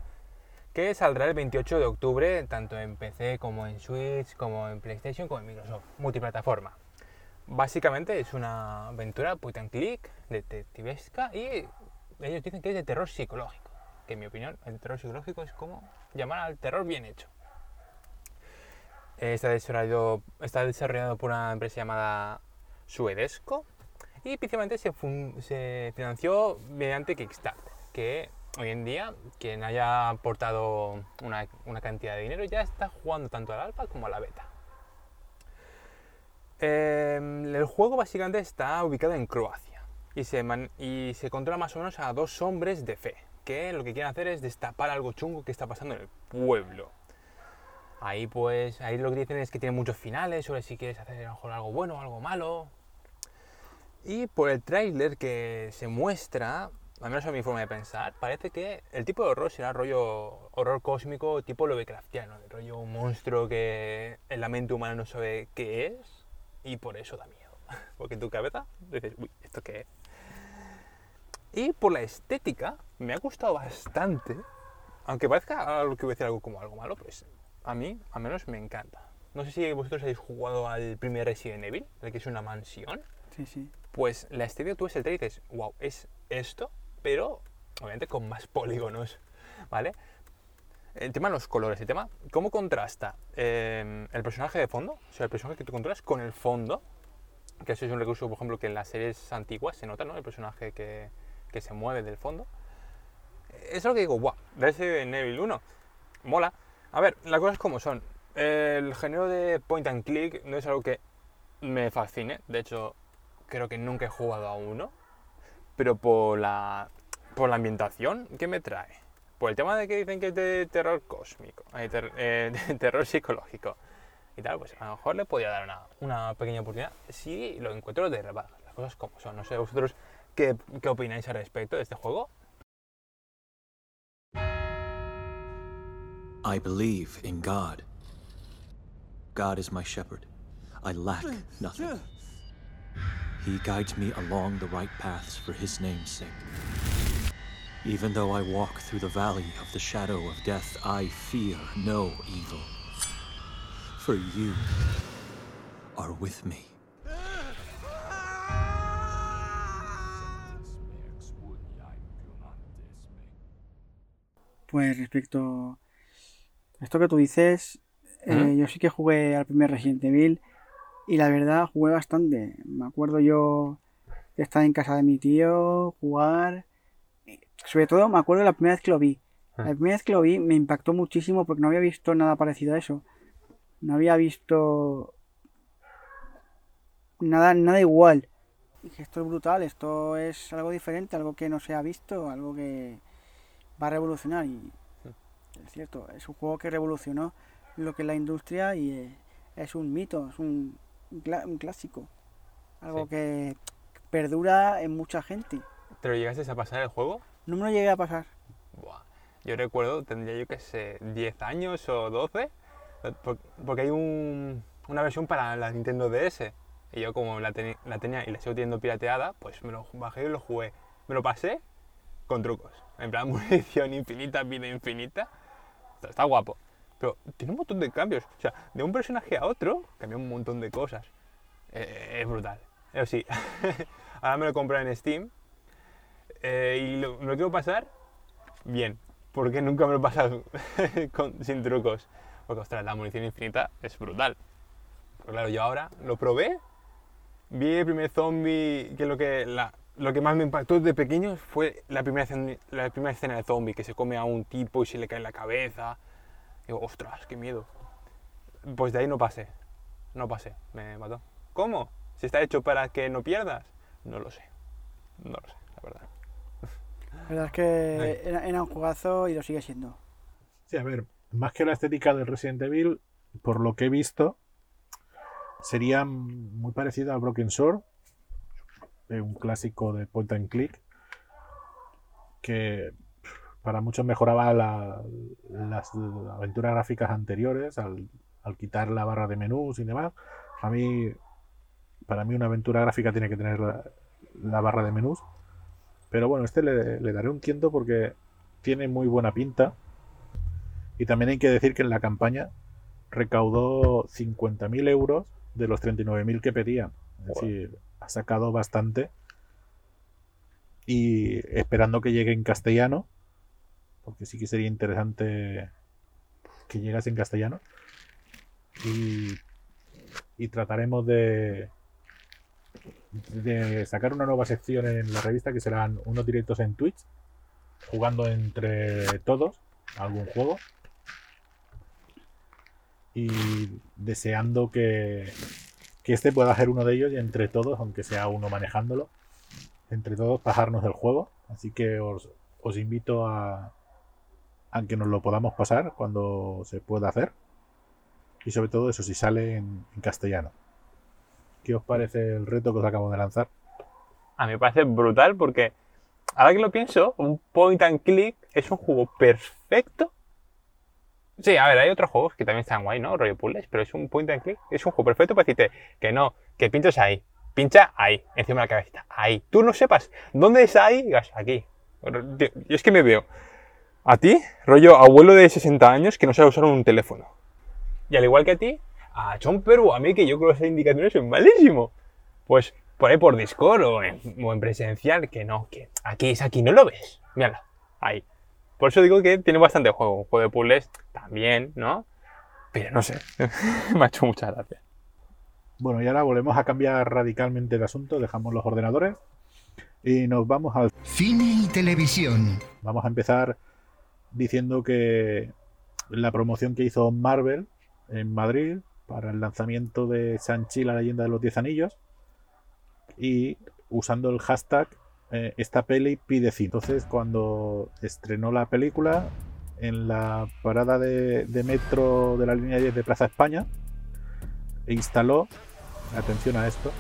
que saldrá el 28 de octubre tanto en PC como en Switch, como en PlayStation, como en Microsoft, multiplataforma. Básicamente es una aventura point and click, detectivesca y ellos dicen que es de terror psicológico. Que en mi opinión, el terror psicológico es como llamar al terror bien hecho. Está desarrollado, está desarrollado por una empresa llamada Suedesco y principalmente se, financió mediante Kickstarter, que hoy en día quien haya aportado una, una cantidad de dinero ya está jugando tanto al alfa como a la beta. Eh, el juego básicamente está ubicado en Croacia y se, y se controla más o menos a dos hombres de fe, que lo que quieren hacer es destapar algo chungo que está pasando en el pueblo. Ahí pues, ahí lo que dicen es que tiene muchos finales sobre si quieres hacer mejor algo bueno o algo malo. Y por el tráiler que se muestra, al menos a mi forma de pensar, parece que el tipo de horror será rollo horror cósmico tipo Lovecraftiano, de rollo un monstruo que en la mente humana no sabe qué es y por eso da miedo. Porque en tu cabeza dices, uy, ¿esto qué es? Y por la estética me ha gustado bastante, aunque parezca algo que voy a decir algo como algo malo, pues a mí al menos me encanta. No sé si vosotros habéis jugado al primer Resident Evil, el que es una mansión. Sí, sí. Pues la estética tú ves el trailer y dices, wow, es esto, pero obviamente con más polígonos, ¿vale? El tema de los colores, el tema, ¿cómo contrasta eh, el personaje de fondo, o sea, el personaje que tú controlas con el fondo? Que eso es un recurso, por ejemplo, que en las series antiguas se nota, ¿no? El personaje que, que se mueve del fondo. Eso es lo que digo, wow, Resident Evil 1, mola. A ver, las cosas como son. El género de point and click no es algo que me fascine, de hecho, creo que nunca he jugado a uno, pero por la, por la ambientación, ¿qué me trae? Por el tema de que dicen que es de terror cósmico, eh, eh, de terror psicológico y tal, pues a lo mejor le podría dar una, una pequeña oportunidad si lo encuentro de rebaja, las cosas como son. No sé, vosotros qué, qué opináis al respecto de este juego. I believe in God. God is my shepherd. I lack nothing. He guides me along the right paths for His name's sake. Even though I walk through the valley of the shadow of death, I fear no evil. For you are with me. Pues respecto Esto que tú dices, eh, yo sí que jugué al primer Resident Evil y la verdad jugué bastante. Me acuerdo yo de estar en casa de mi tío, jugar. Sobre todo me acuerdo la primera vez que lo vi. Ah. La primera vez que lo vi me impactó muchísimo porque no había visto nada parecido a eso. No había visto nada, nada igual. Dije, esto es brutal, esto es algo diferente, algo que no se ha visto, algo que va a revolucionar. Y es cierto, es un juego que revolucionó lo que es la industria y eh, es un mito, es un, clásico. Algo Sí. que perdura en mucha gente. ¿Te lo llegaste a pasar el juego? No me lo llegué a pasar. Buah. Yo recuerdo, tendría yo que sé, 10 años o 12, eh, por- porque hay un- una versión para la Nintendo DS. Y yo como la, la tenía y la sigo teniendo pirateada, pues me lo bajé y lo jugué. Me lo pasé con trucos. En plan, munición infinita, vida infinita. Está, guapo. Pero tiene un montón de cambios. O sea, de un personaje a otro, cambia un montón de cosas. Eh, es brutal. Eso sí, ahora me lo compré en Steam. eh, y lo, me lo quiero pasar bien, porque nunca me lo he pasado sin trucos. Porque, ostras, la munición infinita es brutal. Pero claro, yo ahora lo probé, vi el primer zombie, que lo que, la- lo que más me impactó de pequeño fue la primera, escena- la primera escena de zombie, que se come a un tipo y se le cae en la cabeza. Digo, ostras, qué miedo. Pues de ahí no pasé, no pasé, me mató. ¿Cómo? ¿Si está hecho para que no pierdas? No lo sé, no lo sé, la verdad. La verdad es que era, era un jugazo y lo sigue siendo. Sí, a ver, más que la estética del Resident Evil, por lo que he visto, sería muy parecido a Broken Sword, un clásico de point and click, que para muchos mejoraba la- las aventuras gráficas anteriores al, al quitar la barra de menús y demás. A mí, para mí una aventura gráfica tiene que tener la, la barra de menús. Pero bueno, este le, le daré un tiento porque tiene muy buena pinta. Y también hay que decir que en la campaña recaudó 50.000 euros de los 39.000 que pedían. Es decir, ha sacado bastante. Y esperando que llegue en castellano, porque sí que sería interesante que llegase en castellano. Y, y trataremos de, de sacar una nueva sección en la revista que serán unos directos en Twitch, jugando entre todos algún juego. Y deseando que, que este pueda ser uno de ellos y entre todos, aunque sea uno manejándolo, entre todos pasarnos el juego. Así que os, invito a, a que nos lo podamos pasar cuando se pueda hacer. Y sobre todo eso, si sale en, en castellano. ¿Qué os parece el reto que os acabo de lanzar? A mí me parece brutal porque, ahora que lo pienso, un point and click es un juego perfecto. Sí, a ver, hay otros juegos que también están guay, ¿no? Rollo puzzles, pero es un point and click. Es un juego perfecto para decirte que no, que pinches ahí. Pincha ahí, encima de la cabecita. Ahí. Tú no sepas dónde es ahí, digas aquí. Yo es que me veo a ti, rollo abuelo de 60 años que no sabe usar un teléfono. Y al igual que a ti, a Chomper o a mí que yo con las indicaciones soy malísimo. Pues por ahí por Discord o en, o en presencial, que no, que aquí es aquí, no lo ves. Mírala, ahí. Por eso digo que tiene bastante juego. Un juego de puzzles también, ¿no? Pero no sé, me ha hecho mucha gracia. Bueno, y ahora volvemos a cambiar radicalmente de asunto, dejamos los ordenadores y nos vamos al Cine y televisión. Vamos a empezar diciendo que la promoción que hizo Marvel en Madrid para el lanzamiento de Sanchi, la leyenda de los diez anillos, y usando el hashtag eh, esta peli pide cine. Entonces, cuando estrenó la película, en la parada de, metro de la línea 10 de Plaza España, instaló, atención a esto,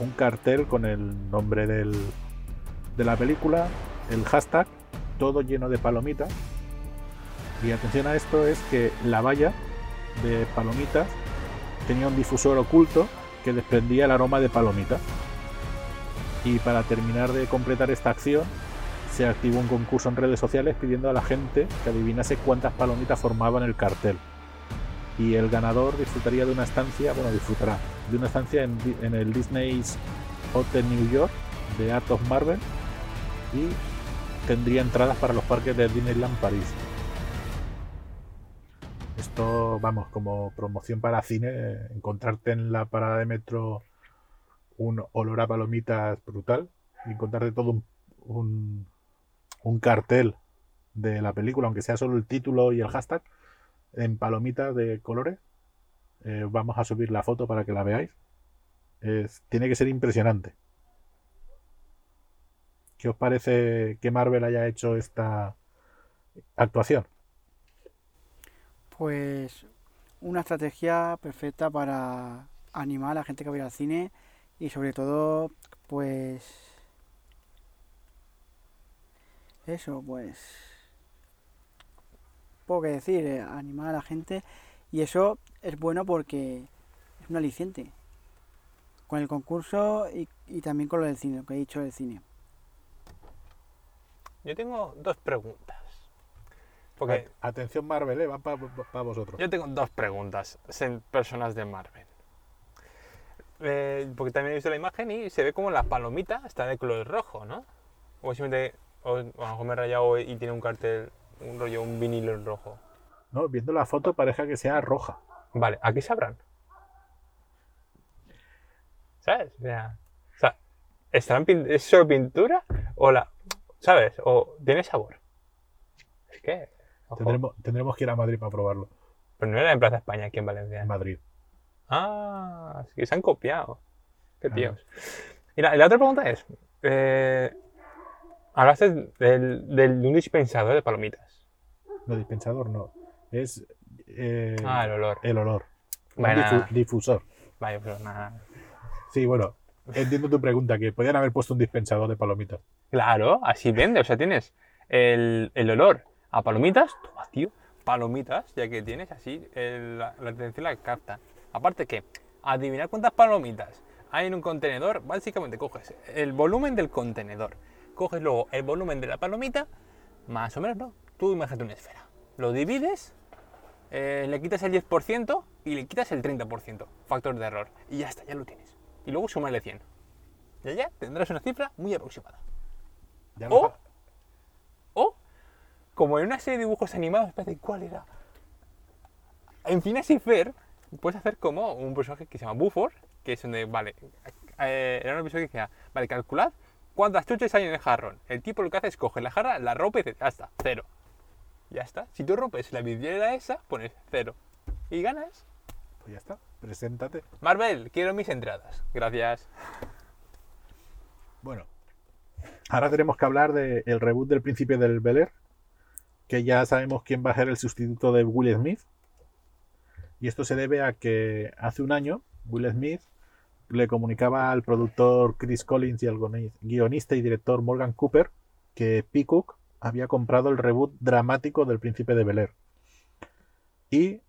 un cartel con el nombre de la película, el hashtag, todo lleno de palomitas. Y atención a esto es que la valla de palomitas tenía un difusor oculto que desprendía el aroma de palomitas. Y para terminar de completar esta acción, se activó un concurso en redes sociales pidiendo a la gente que adivinase cuántas palomitas formaban el cartel. Y el ganador disfrutaría de una estancia, bueno, disfrutará de una estancia en, el Disney's Hotel New York de Art of Marvel y tendría entradas para los parques de Disneyland París. esto, vamos, como promoción para cine, encontrarte en la parada de metro un olor a palomitas brutal y encontrarte todo un, un, cartel de la película, aunque sea solo el título y el hashtag, en palomitas de colores. Eh, vamos a subir la foto para que la veáis. Es- tiene que ser impresionante. ¿Qué os parece que Marvel haya hecho esta actuación? Pues una estrategia perfecta para animar a la gente que va a ir al cine y sobre todo, pues... Eso, pues... Poco que decir, eh, animar a la gente y eso es bueno porque es un aliciente. Con el concurso y, y también con lo del cine, lo que he dicho del cine. Yo tengo dos preguntas. Porque Atención Marvel, ¿eh? va para vosotros. yo tengo dos preguntas en personas de Marvel. Eh, porque también he visto la imagen y se ve como la palomita está de color rojo, ¿no? O simplemente, o, a lo mejor me he rayado y tiene un cartel, un rollo, un vinilo en rojo. No, viendo la foto parece que sea roja. Vale, aquí sabrán. ¿Sabes? O sea, o sea, ¿estarán pin- ¿es solo pintura? O la. ¿Sabes? O tiene sabor. Es que. Tendremos, tendremos que ir a Madrid para probarlo. Pero no era en Plaza España, aquí en Valencia. En Madrid. Ah, sí que se han copiado. Qué Ah. tíos. Y la, y la otra pregunta es: eh, hablaste del, del- de un dispensador de palomitas. No, dispensador no. Es eh, Ah, el olor. el olor. Un Bueno. difu- difusor. Vaya, pero nada. Sí, bueno, entiendo tu pregunta, que podían haber puesto un dispensador de palomitas. Claro, así vende. O sea, tienes el, el olor a palomitas. Toma, tío. Palomitas, ya que tienes así el- la, la atención la capta. Aparte que, adivinar cuántas palomitas hay en un contenedor, básicamente coges el volumen del contenedor. Coges luego el volumen de la palomita, más o menos, ¿no? Tú imagínate una esfera. Lo divides, eh, le quitas el 10% y le quitas el 30%. Factor de error. Y ya está, ya lo tienes. Y luego sumarle 100. Y ya tendrás una cifra muy aproximada. Ya O, o, como en una serie de dibujos animados, ¿cuál era? En y Fer, puedes hacer como un personaje que se llama Buford, que es donde, vale, eh, era un episodio que decía, vale, calculad cuántas chuches hay en el jarrón. El tipo lo que hace es coge la jarra, la rompe y dice, ya está, cero. Ya está. Si tú rompes la vidriera esa, pones cero. Y ganas. Pues ya está, preséntate. Marvel, quiero mis entradas. Gracias. Bueno, ahora tenemos que hablar del reboot del Príncipe del Bel Air, que ya sabemos quién va a ser el sustituto de Will Smith. Y esto se debe a que hace un año Will Smith le comunicaba al productor Chris Collins y al guionista y director Morgan Cooper que Peacock había comprado el reboot dramático del Príncipe de Bel Air. Y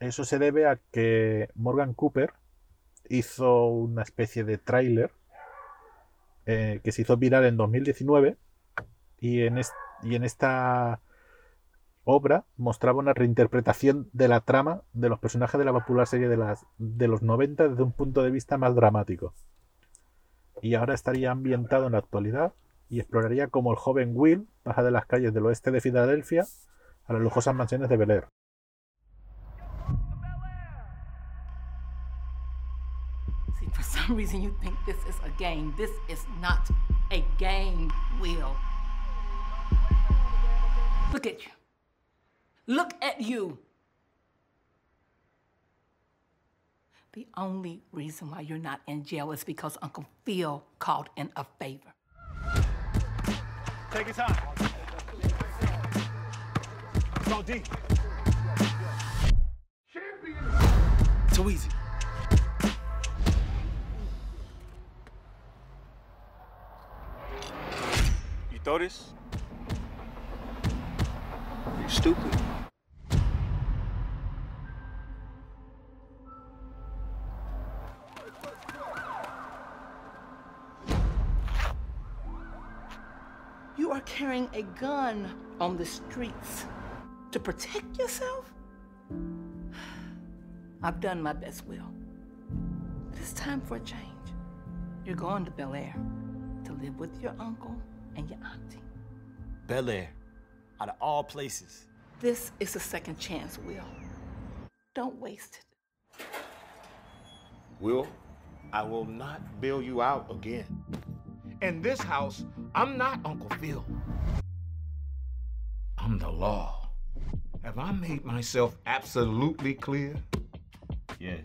eso se debe a que Morgan Cooper hizo una especie de tráiler eh, que se hizo viral en 2019 y en, es- y en esta obra mostraba una reinterpretación de la trama de los personajes de la popular serie de, las, de los 90 desde un punto de vista más dramático. Y ahora estaría ambientado en la actualidad y exploraría cómo el joven Will pasa de las calles del oeste de Filadelfia a las lujosas mansiones de Bel Air. Reason you think this is a game. This is not a game, Will. Look at you. Look at you. The only reason why you're not in jail is because Uncle Phil called in a favor. Take your time. Go deep. Too easy. You throw this? You stupid. You are carrying a gun on the streets to protect yourself? I've done my best, Will. But it's time for a change. You're going to Bel Air to live with your uncle and your auntie. Bel Air. Out of all places. This is a second chance, Will. Don't waste it. Will, I will not bail you out again. In this house, I'm not Uncle Phil. I'm the law. Have I made myself absolutely clear? Yeah.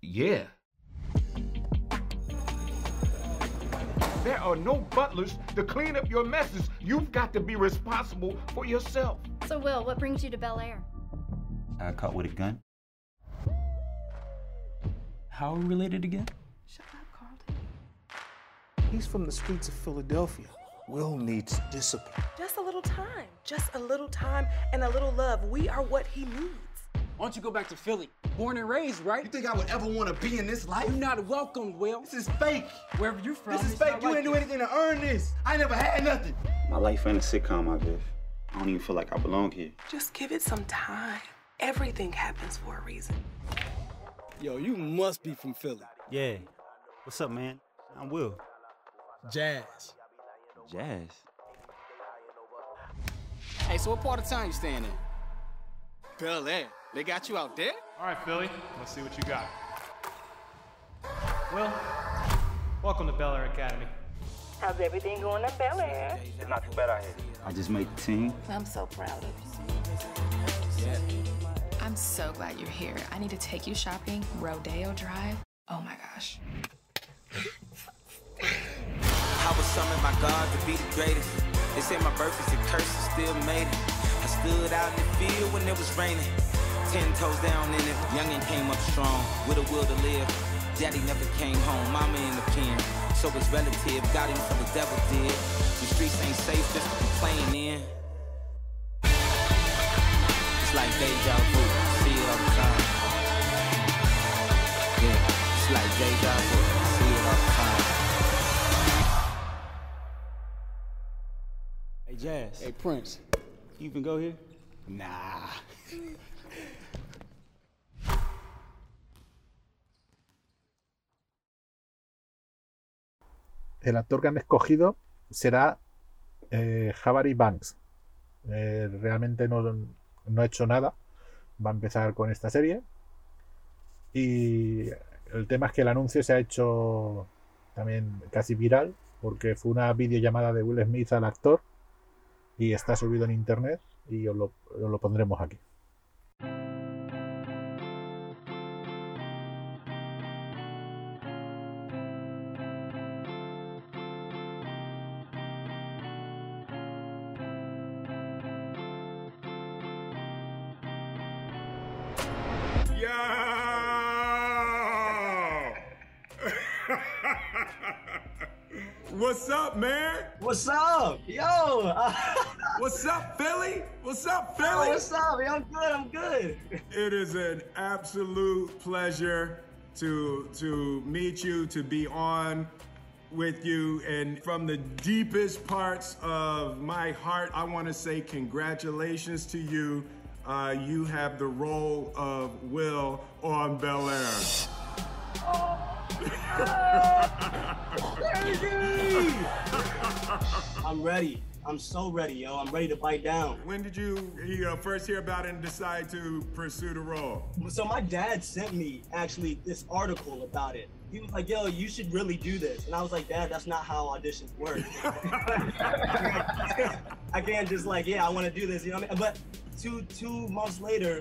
Yeah. There are no butlers to clean up your messes. You've got to be responsible for yourself. So, Will, what brings you to Bel Air? I got caught with a gun. How are we related again? Shut up, Carlton. He's from the streets of Philadelphia. Will needs discipline. Just a little time. Just a little time and a little love. We are what he needs. Why don't you go back to Philly? Born and raised, right? You think I would ever want to be in this life? You're not welcome, Will. This is fake. Wherever you're from, This is it's fake. not You like ain't do anything to earn this. I never had nothing. My life ain't a sitcom, I guess. I don't even feel like I belong here. Just give it some time. Everything happens for a reason. Yo, you must be from Philly. Yeah. What's up, man? I'm Will. Jazz. Jazz. Hey, so what part of town you staying in? Bel Air. They got you out there? All right, Philly, let's see what you got. Well, welcome to Bel Air Academy. How's everything going at Bel Air? It's not too bad out here. I just made the team. I'm so proud of you. I'm so glad you're here. I need to take you shopping. Rodeo Drive. Oh my gosh. I was summoned by God to be the greatest. They say my birth is a curse, I still made it. I stood out in the field when it was raining. Ten toes down in it, youngin' came up strong, with a will to live. Daddy never came home, mama in the pen. So it's relative, got him so the devil did. The streets ain't safe just to be playing in. It's like deja vu, see it all the time. Yeah, it's like deja vu, see it all the time. Hey, Jazz. Hey, Prince. You even go here? Nah. El actor que han escogido será eh, Banks. Eh, realmente no, no ha hecho nada. Va a empezar con esta serie. Y el tema es que el anuncio se ha hecho también casi viral porque fue una videollamada de Will Smith al actor y está subido en internet y os lo pondremos aquí. What's up, man? What's up? Yo! What's up, Philly? What's up, Yo, Philly? what's up? Yo, I'm good, I'm good. It is an absolute pleasure to to meet you, to be on with you, and from the deepest parts of my heart, I want to say congratulations to you. Uh, you have the role of Will on Bel Air. I'm ready. I'm so ready, yo. I'm ready to bite down. When did you, you know, first hear about it and decide to pursue the role? So my dad sent me actually this article about it. He was like, "Yo, you should really do this," and I was like, "Dad, that's not how auditions work. I can't just like, yeah, I want to do this, you know what I mean?" But two two months later,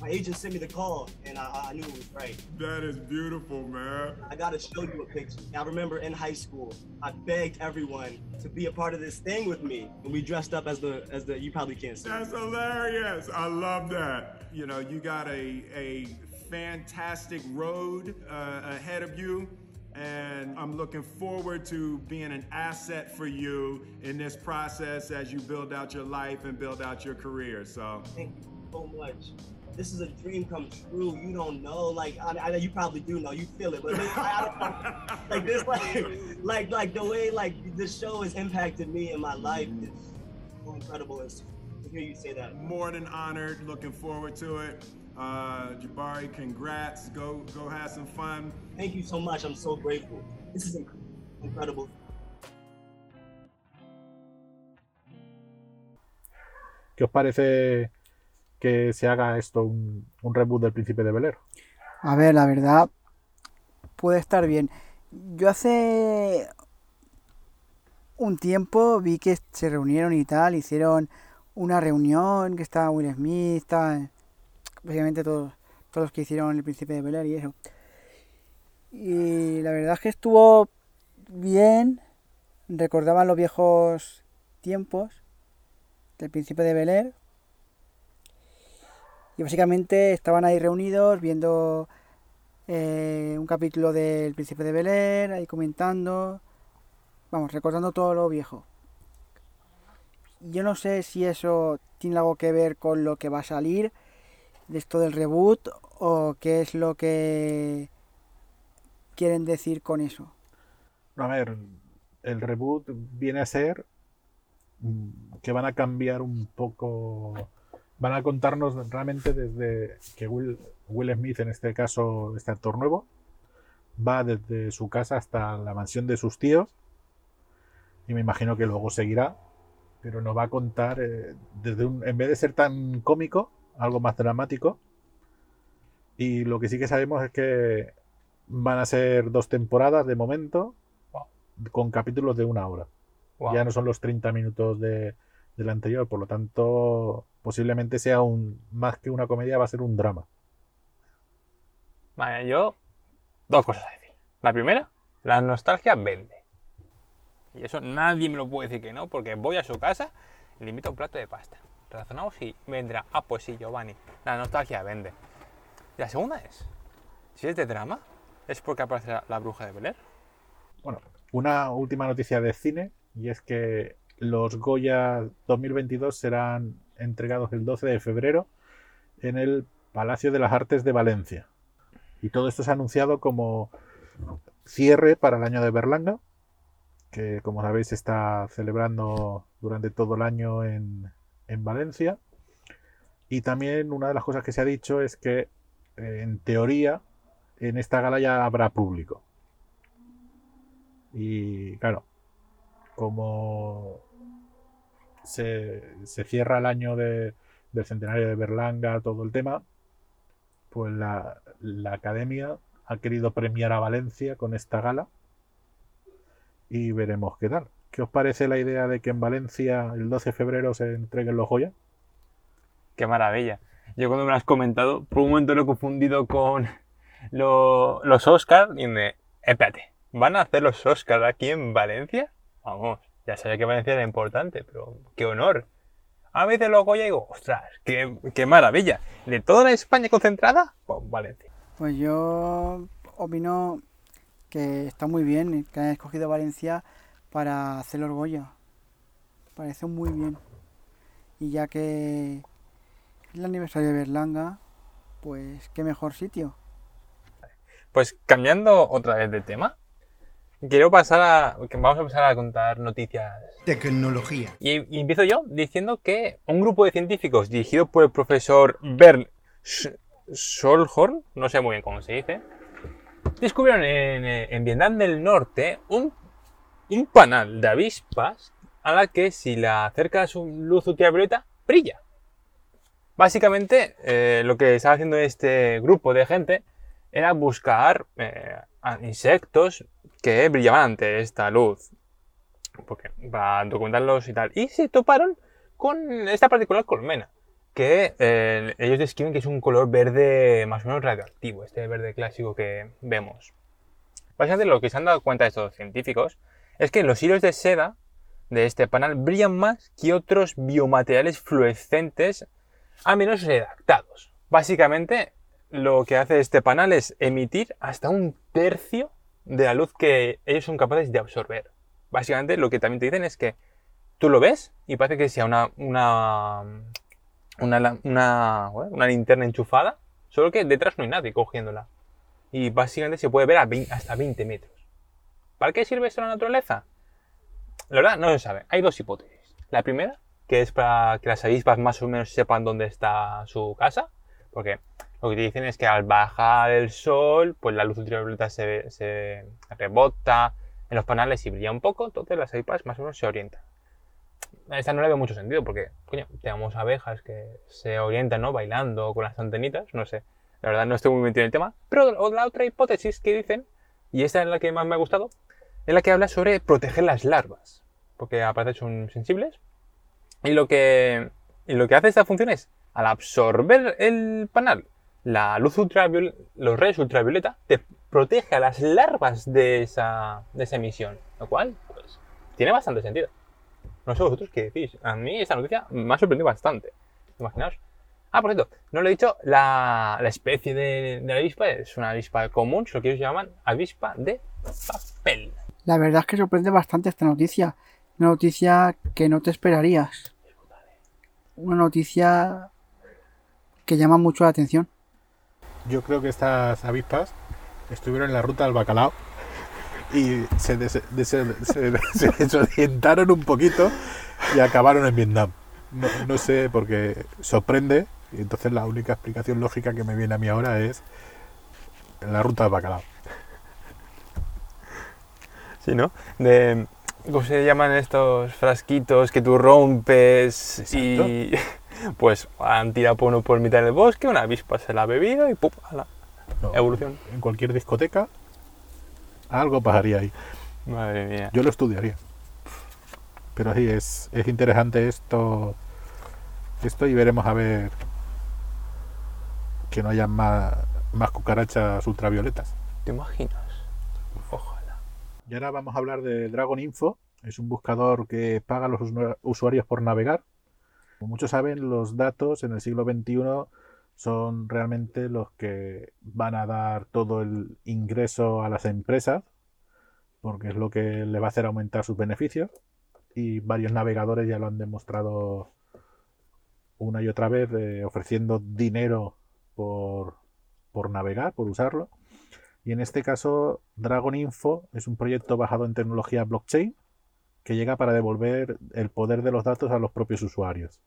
my agent sent me the call, and I, I knew it was right. That is beautiful, man. I gotta show you a picture. I remember in high school, I begged everyone to be a part of this thing with me, and we dressed up as the as the. You probably can't see. That's hilarious. I love that. You know, you got a a fantastic road uh, ahead of you. And I'm looking forward to being an asset for you in this process as you build out your life and build out your career. So, Thank you so much. This is a dream come true. You don't know, like I, I know you probably do know. You feel it, but like, I like this, like, like, like the way like this show has impacted me in my life is so incredible. It's, to hear you say that. more than honored. Looking forward to it. Uh, Jabari, congrats. Go go have some fun. Thank you so much. I'm so grateful. This is inc- incredible. ¿Qué os parece que se haga esto un, un reboot del Príncipe de Bel Air? A ver, la verdad, puede estar bien. Yo hace un tiempo vi que se reunieron y tal, hicieron una reunión que estaba Will Smith, estaba básicamente todos, todos los que hicieron el Príncipe de Bel y eso. Y la verdad es que estuvo bien, recordaban los viejos tiempos del Príncipe de Bel. Y básicamente estaban ahí reunidos viendo eh, un capítulo del Príncipe de Bel ahí comentando, vamos, recordando todo lo viejo. Yo no sé si eso tiene algo que ver con lo que va a salir de esto del reboot o qué es lo que quieren decir con eso. A ver, el reboot viene a ser mm, que van a cambiar un poco, van a contarnos realmente desde que Will, Smith, en este caso, este actor nuevo, va desde su casa hasta la mansión de sus tíos y me imagino que luego seguirá, pero nos va a contar eh, desde un, en vez de ser tan cómico, algo más dramático. Y lo que sí que sabemos es que van a ser dos temporadas de momento, con capítulos de una hora. Wow. Ya no son los 30 minutos de, del anterior, por lo tanto, posiblemente sea un más que una comedia, va a ser un drama. Vale, yo dos cosas a decir. La primera, la nostalgia vende. Y eso nadie me lo puede decir que no, porque voy a su casa y le invito a un plato de pasta. Razonamos y vendrá. Ah, pues sí, Giovanni. La nostalgia vende. La segunda es, si es de drama, es porque aparece la, bruja de Bel Air. Bueno, una última noticia de cine y es que los Goya 2022 serán entregados el 12 de febrero en el Palacio de las Artes de Valencia. Y todo esto se ha anunciado como cierre para el año de Berlanga, que como sabéis se está celebrando durante todo el año en, en Valencia. Y también una de las cosas que se ha dicho es que eh, en teoría en esta gala ya habrá público. Y claro, como se, se cierra el año de, del centenario de Berlanga, todo el tema, pues la, la, academia ha querido premiar a Valencia con esta gala y veremos qué tal. ¿Qué os parece la idea de que en Valencia el 12 de febrero se entreguen los Goya? Qué maravilla. Yo cuando me lo has comentado, por un momento lo he confundido con lo, los Oscars y me... Espérate, ¿van a hacer los Oscars aquí en Valencia? Vamos, ya sabía que Valencia era importante, pero qué honor. A veces los Goya y digo, ostras, qué, qué maravilla. ¿De toda la España concentrada? Pues Valencia. Pues yo opino que está muy bien que hayan escogido Valencia para hacer los Goya. Parece muy bien. Y ya que es el aniversario de Berlanga, pues qué mejor sitio. Pues cambiando otra vez de tema, quiero pasar a. Vamos a empezar a contar noticias. Tecnología. Y, y empiezo yo diciendo que un grupo de científicos dirigido por el profesor Bernd Solhorn, no sé muy bien cómo se dice, descubrieron en, en Vietnam del Norte un, un, panal de avispas a la que si la acercas luz ultravioleta, brilla. Básicamente, eh, lo que estaba haciendo este grupo de gente era buscar eh, insectos que brillaban ante esta luz. Porque, para documentarlos y tal. Y se toparon con esta particular colmena. Que eh, ellos describen que es un color verde más o menos radioactivo. Este verde clásico que vemos. Básicamente lo que se han dado cuenta estos científicos es que los hilos de seda de este panal brillan más que otros biomateriales fluorescentes a menos redactados. Básicamente lo que hace este panal es emitir hasta un tercio de la luz que ellos son capaces de absorber. Básicamente lo que también te dicen es que tú lo ves y parece que sea una, una, una, linterna enchufada, solo que detrás no hay nadie cogiéndola. Y básicamente se puede ver a 20, hasta 20 metros. ¿Para qué sirve esto en la naturaleza? La verdad, no se sabe. Hay dos hipótesis. La primera, que es para que las avispas más o menos sepan dónde está su casa, porque lo que dicen es que al bajar el sol, pues la luz ultravioleta se, se rebota en los panales y brilla un poco, entonces las avispas más o menos se orientan. esta no le veo mucho sentido porque, coño, tenemos abejas que se orientan, ¿no? Bailando con las antenitas, no sé. La verdad no estoy muy metido en el tema. Pero la otra hipótesis que dicen, y esta es la que más me ha gustado, es la que habla sobre proteger las larvas. Porque aparte son sensibles. Y lo que, y lo que hace esta función es, al absorber el panal, la luz ultravioleta, los rayos ultravioleta, te protege a las larvas de esa, de esa emisión. Lo cual, pues, tiene bastante sentido. No sé vosotros qué decís. A mí esta noticia me ha sorprendido bastante. Imaginaos. Ah, por cierto, no lo he dicho, la, la especie de, de, la avispa es una avispa común, lo que ellos llaman avispa de papel. La verdad es que sorprende bastante esta noticia. Una noticia que no te esperarías. Una noticia que llama mucho la atención. Yo creo que estas avispas estuvieron en la ruta del bacalao y se, des, des, se, se desorientaron un poquito y acabaron en Vietnam. No, no, sé, porque sorprende. Y entonces la única explicación lógica que me viene a mí ahora es la ruta del bacalao. Sí, ¿no? De, ¿Cómo se llaman estos frasquitos que tú rompes Exacto. y pues han tirado por uno por mitad del bosque, una avispa se la ha bebido y ¡pum! A la No, evolución. En cualquier discoteca algo pasaría ahí. Madre mía. Yo lo estudiaría. Pero sí, es, es interesante esto, esto y veremos a ver que no haya más, más cucarachas ultravioletas. ¿Te imaginas? Y ahora vamos a hablar de Dragon Info. Es un buscador que paga a los usuarios por navegar. Como muchos saben, los datos en el siglo XXI son realmente los que van a dar todo el ingreso a las empresas, porque es lo que le va a hacer aumentar sus beneficios. Y varios navegadores ya lo han demostrado una y otra vez, eh, ofreciendo dinero por, por navegar, por usarlo. Y en este caso, Dragon Info es un proyecto basado en tecnología blockchain que llega para devolver el poder de los datos a los propios usuarios.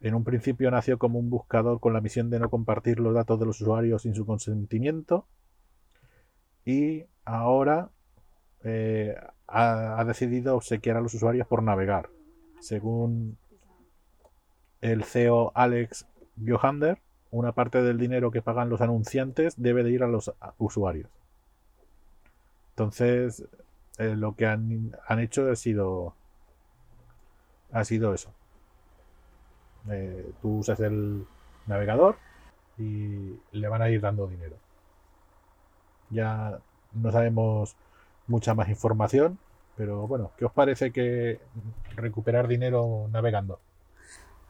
En un principio nació como un buscador con la misión de no compartir los datos de los usuarios sin su consentimiento. Y ahora eh, ha, ha, decidido obsequiar a los usuarios por navegar. Según el CEO Alex Johander, una parte del dinero que pagan los anunciantes debe de ir a los usuarios. Entonces, eh, lo que han, han, hecho ha sido ha sido eso. Eh, tú usas el navegador y le van a ir dando dinero. Ya no sabemos mucha más información, pero bueno, ¿qué os parece que recuperar dinero navegando?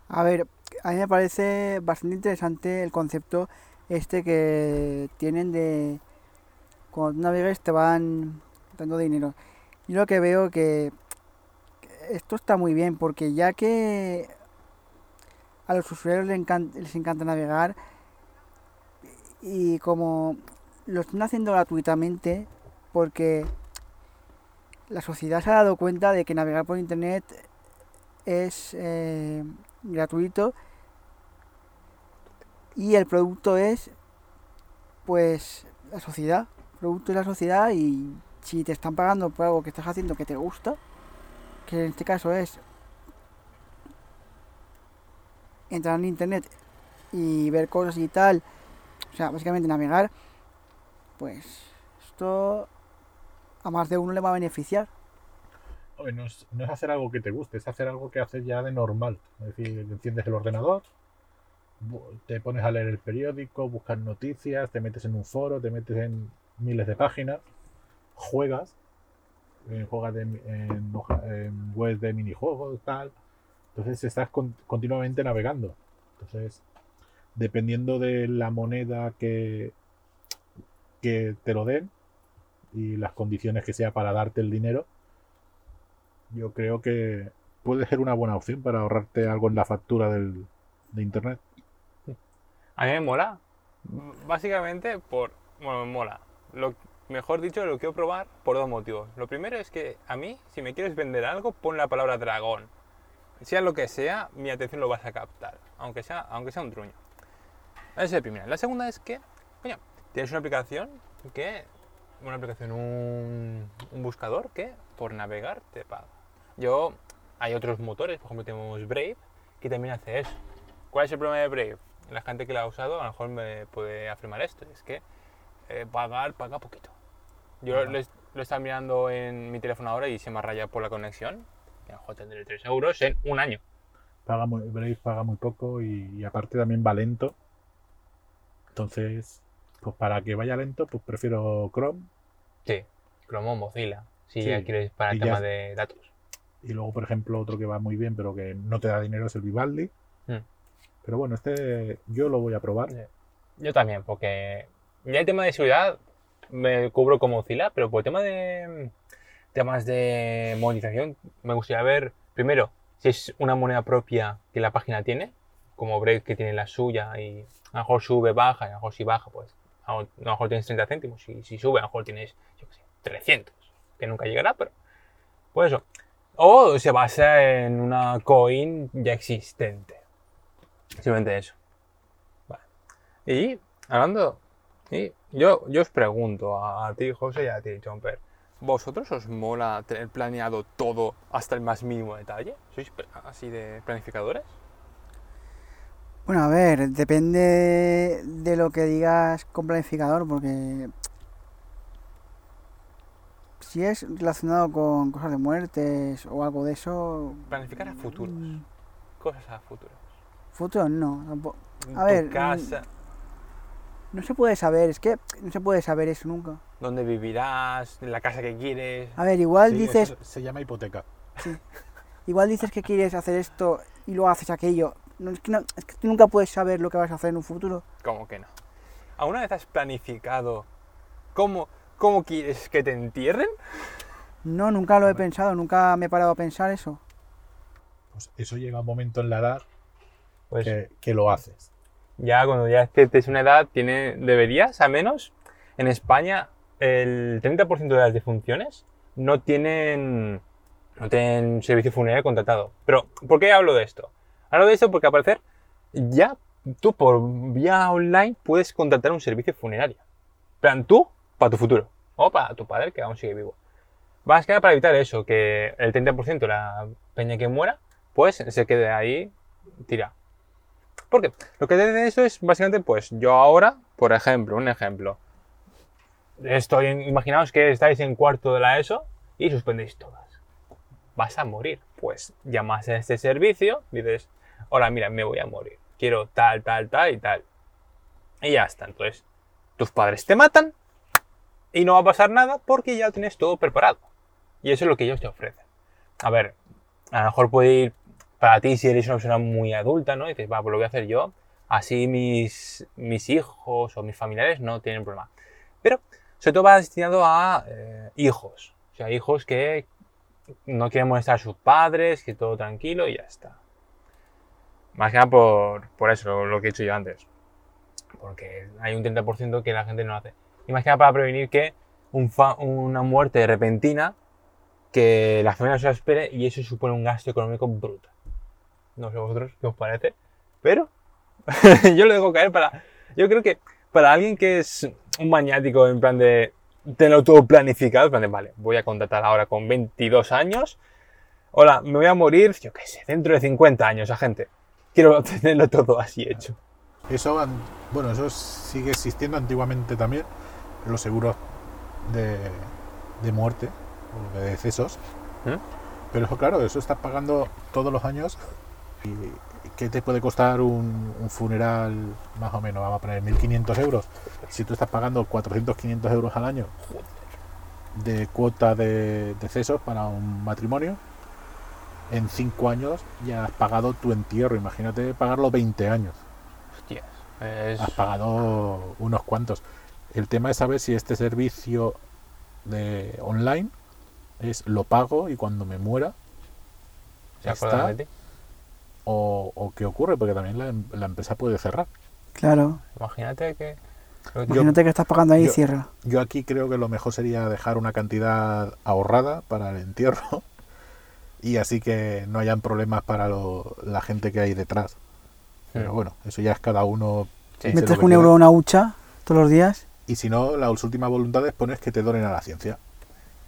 A ver, a mí me parece bastante interesante el concepto este que tienen de cuando navegas te van dando dinero. Yo lo que veo que esto está muy bien porque ya que a los usuarios les encanta, navegar y como lo están haciendo gratuitamente porque la sociedad se ha dado cuenta de que navegar por internet es eh, gratuito. Y el producto es pues la sociedad. El producto es la sociedad y si te están pagando por algo que estás haciendo que te gusta que en este caso es entrar en internet y ver cosas y tal o sea básicamente navegar pues esto a más de uno le va a beneficiar no es, no es, hacer algo que te guste, es hacer algo que haces ya de normal. Es decir, enciendes el ordenador, te pones a leer el periódico, buscas noticias, te metes en un foro, te metes en miles de páginas, juegas, eh, juegas en, en, web de minijuegos, tal. Entonces estás con, continuamente navegando. Entonces, dependiendo de la moneda que, que te lo den y las condiciones que sea para darte el dinero, yo creo que puede ser una buena opción para ahorrarte algo en la factura del, de internet. A mí me mola. Básicamente por. Bueno, me mola. Lo, mejor dicho, lo quiero probar por dos motivos. Lo primero es que a mí, si me quieres vender algo, pon la palabra dragón. Sea lo que sea, mi atención lo vas a captar. Aunque sea, aunque sea un truño. Esa es la primera. La segunda es que, coño, tienes una aplicación que. Una aplicación, un, un buscador que por navegar te paga. Yo hay otros motores, por ejemplo tenemos Brave, que también hace eso. ¿Cuál es el problema de Brave? La gente que lo ha usado a lo mejor me puede afirmar esto, es que eh, pagar, paga poquito. Yo lo, lo estaba mirando en mi teléfono ahora y se me ha rayado por la conexión. que a lo mejor tendré 3 euros en un año. Paga muy, Brave paga muy poco y, y aparte también va lento. Entonces, pues para que vaya lento, pues prefiero Chrome. Sí, Chrome o Mozilla, si Sí, ya quieres para el y ya- tema de datos. Y luego, por ejemplo, otro que va muy bien, pero que no te da dinero es el Vivaldi. Mm. Pero bueno, este yo lo voy a probar. Yo también, porque ya el tema de seguridad me cubro como Mozilla, pero por el tema de temas de monetización me gustaría ver, primero, si es una moneda propia que la página tiene, como Brave que tiene la suya y a lo mejor sube, baja, y a lo mejor si baja, pues a lo mejor tienes 30 céntimos, y si sube, a lo mejor tienes, yo qué sé, 300, que nunca llegará, pero pues eso. O se basa en una coin ya existente. Simplemente eso. Vale. Y hablando, y yo, yo os pregunto a, a ti, José, y a ti, Jumper, ¿vosotros os mola tener planeado todo hasta el más mínimo detalle? ¿Sois así de planificadores? Bueno, a ver, depende de lo que digas con planificador, porque si es relacionado con cosas de muertes o algo de eso, Planificar a futuros. Cosas a futuros. futuro no. tampoco. En A tu ver, mm, casa, no se puede saber, es que no se puede saber eso nunca. dónde vivirás, en la casa que quieres. A ver, igual Sí, dices, eso se llama hipoteca. igual dices que quieres hacer esto y luego haces aquello. No, es, que no- es que tú nunca puedes saber lo que vas a hacer en un futuro. ¿Cómo que no? ¿Alguna vez has planificado cómo, cómo quieres que te entierren? No, nunca lo he pensado, nunca me he parado a pensar eso. Pues eso llega un momento en la edad Pues que, que lo haces. ya cuando ya estés una edad, tiene, deberías, al menos, en España, el 30% de las defunciones no tienen, no tienen servicio funerario contratado. Pero, ¿por qué hablo de esto? Hablo de esto porque al parecer ya tú por vía online puedes contratar un servicio funerario. En plan, tú para tu futuro. O para tu padre que aún sigue vivo. Más que nada para evitar eso, que el 30% de la peña que muera, pues se quede ahí tirado. Porque lo que tiene esto es básicamente, pues yo ahora, por ejemplo, un ejemplo. Estoy imaginaos que estáis en cuarto de la ESO y suspendéis todas. Vas a morir. Pues llamas a este servicio, dices, hola, mira, me voy a morir. Quiero tal, tal, tal y tal. Y ya está. Entonces, tus padres te matan y no va a pasar nada porque ya tienes todo preparado. Y eso es lo que ellos te ofrecen. A ver, a lo mejor puede ir para ti si eres una persona muy adulta, ¿no? Y dices, va, pues lo voy a hacer yo. Así mis, mis hijos o mis familiares no tienen problema. Pero sobre todo va destinado a eh, hijos. O sea, hijos que no quieren molestar a sus padres, que todo tranquilo y ya está. Más que nada por, por eso, lo, que he dicho yo antes. Porque hay un 30% que la gente no hace. Nada para prevenir que un una muerte repentina que la familia no se espere y eso supone un gasto económico brutal. No sé vosotros qué os parece, pero yo lo dejo caer para. Yo creo que para alguien que es un maniático en plan de tenerlo todo planificado, en plan de, vale, voy a contratar ahora con 22 años. Hola, me voy a morir, yo qué sé, dentro de 50 años, a gente. Quiero tenerlo todo así hecho. Eso, bueno, eso sigue existiendo antiguamente también, los seguros de, de muerte o de decesos. ¿Mm? Pero eso, claro, eso estás pagando todos los años. ¿Y qué te puede costar un, un funeral más o menos? Vamos a poner 1.500 euros. Si tú estás pagando 400, 500 euros al año de cuota de decesos para un matrimonio, en 5 años ya has pagado tu entierro. Imagínate pagarlo 20 años. Hostias. Es... Has pagado unos cuantos. El tema es saber si este servicio de online es lo pago y cuando me muera ¿Se ya está, de ti? o, o qué ocurre, porque también la, la empresa puede cerrar. Claro. Imagínate que. Imagínate que estás pagando ahí y cierra. Yo aquí creo que lo mejor sería dejar una cantidad ahorrada para el entierro y así que no hayan problemas para lo- la gente que hay detrás. Pero Hmm. bueno, eso ya es cada uno. dice Metes un quiera. euro a una hucha todos los días. Y si no, las últimas voluntades pones que te donen a la ciencia.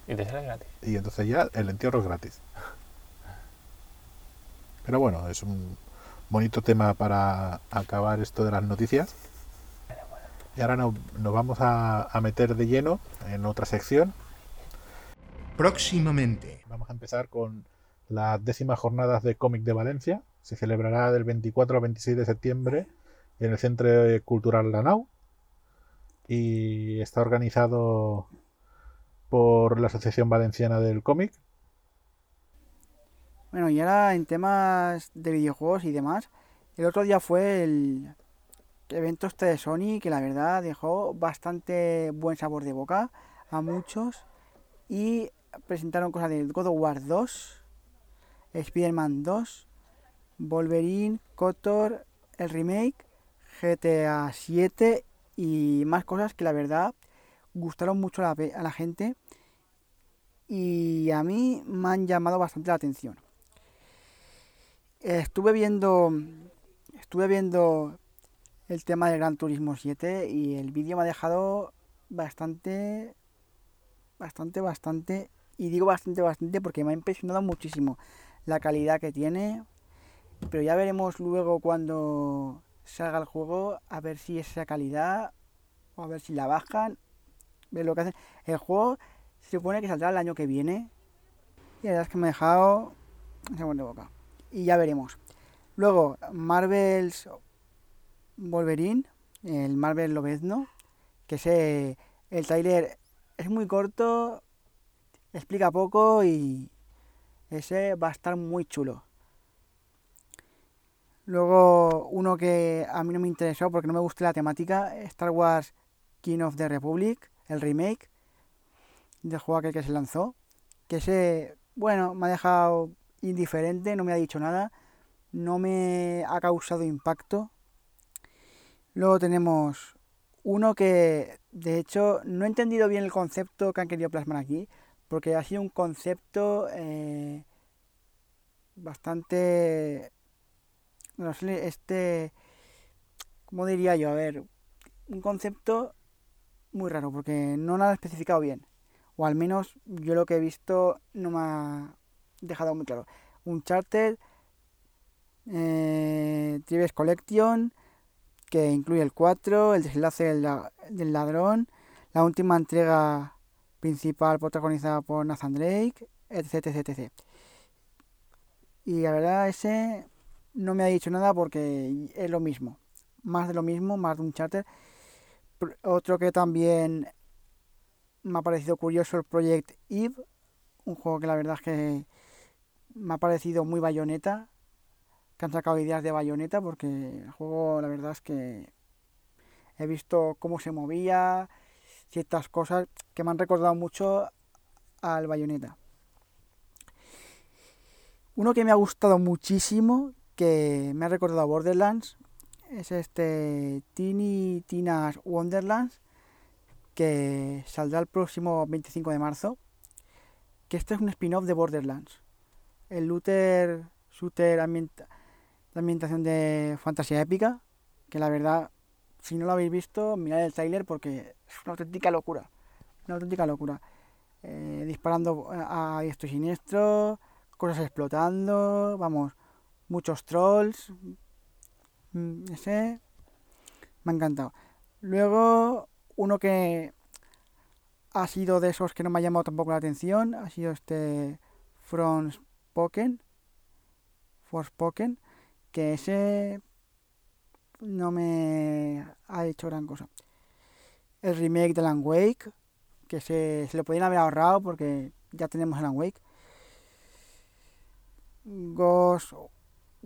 Y te sale gratis. Y entonces ya el entierro es gratis. Pero bueno, es un bonito tema para acabar esto de las noticias. Y ahora no- nos vamos a, a meter de lleno en otra sección. Próximamente. Vamos a empezar con las décimas jornadas de cómic de Valencia. Se celebrará del 24 al 26 de septiembre en el Centro Cultural Lanau. Y está organizado por la Asociación Valenciana del Cómic. Bueno, y ahora en temas de videojuegos y demás, el otro día fue el evento este de Sony que la verdad dejó bastante buen sabor de boca a muchos y presentaron cosas de God of War 2, Spider-Man 2, Wolverine, Kotor, el remake, GTA 7 y más cosas que la verdad gustaron mucho a la, gente y a mí me han llamado bastante la atención. Estuve viendo estuve viendo el tema de Gran Turismo 7 y el vídeo me ha dejado bastante bastante bastante y digo bastante bastante porque me ha impresionado muchísimo la calidad que tiene pero ya veremos luego cuando salga el juego a ver si es esa calidad o a ver si la bajan ver lo que hacen el juego se supone que saldrá el año que viene y la verdad es que me ha dejado ese buen de boca y ya veremos. Luego, Marvel's Wolverine, el Marvel Lobezno, que ese, el trailer es muy corto, explica poco y ese va a estar muy chulo. Luego, uno que a mí no me interesó porque no me gusta la temática, Star Wars King of the Republic, el remake del juego aquel que se lanzó, que ese, bueno, me ha dejado indiferente, no me ha dicho nada, no me ha causado impacto. Luego tenemos uno que, de hecho, no he entendido bien el concepto que han querido plasmar aquí, porque ha sido un concepto eh, bastante, este, ¿cómo diría yo? A ver, un concepto muy raro, porque no lo han especificado bien, o al menos yo lo que he visto no me ha dejado muy claro. Uncharted, eh, Tribes Collection, que incluye el 4, el desenlace del, del ladrón, la última entrega principal protagonizada por Nathan Drake, etc, etc, etc. Y la verdad ese no me ha dicho nada porque es lo mismo, más de lo mismo, más de Uncharted. Pr- Otro que también me ha parecido curioso el Project Eve, un juego que la verdad es que me ha parecido muy bayoneta, que han sacado ideas de bayoneta, porque el juego la verdad es que he visto cómo se movía, ciertas cosas que me han recordado mucho al bayoneta. Uno que me ha gustado muchísimo, que me ha recordado a Borderlands, es este Tiny Tina's Wonderlands, que saldrá el próximo 25 de marzo, que este es un spin-off de Borderlands. El looter shooter de ambientación de fantasía épica, que la verdad, si no lo habéis visto, mirad el trailer porque es una auténtica locura. Una auténtica locura. Eh, disparando a diestro y siniestro, cosas explotando, vamos, muchos trolls. Mm, Ese me ha encantado. Luego, uno que ha sido de esos que no me ha llamado tampoco la atención, ha sido este From Spoken, Forspoken, que ese no me ha hecho gran cosa. El remake de Alan Wake, que se, se lo podían haber ahorrado porque ya tenemos Alan Wake. Ghost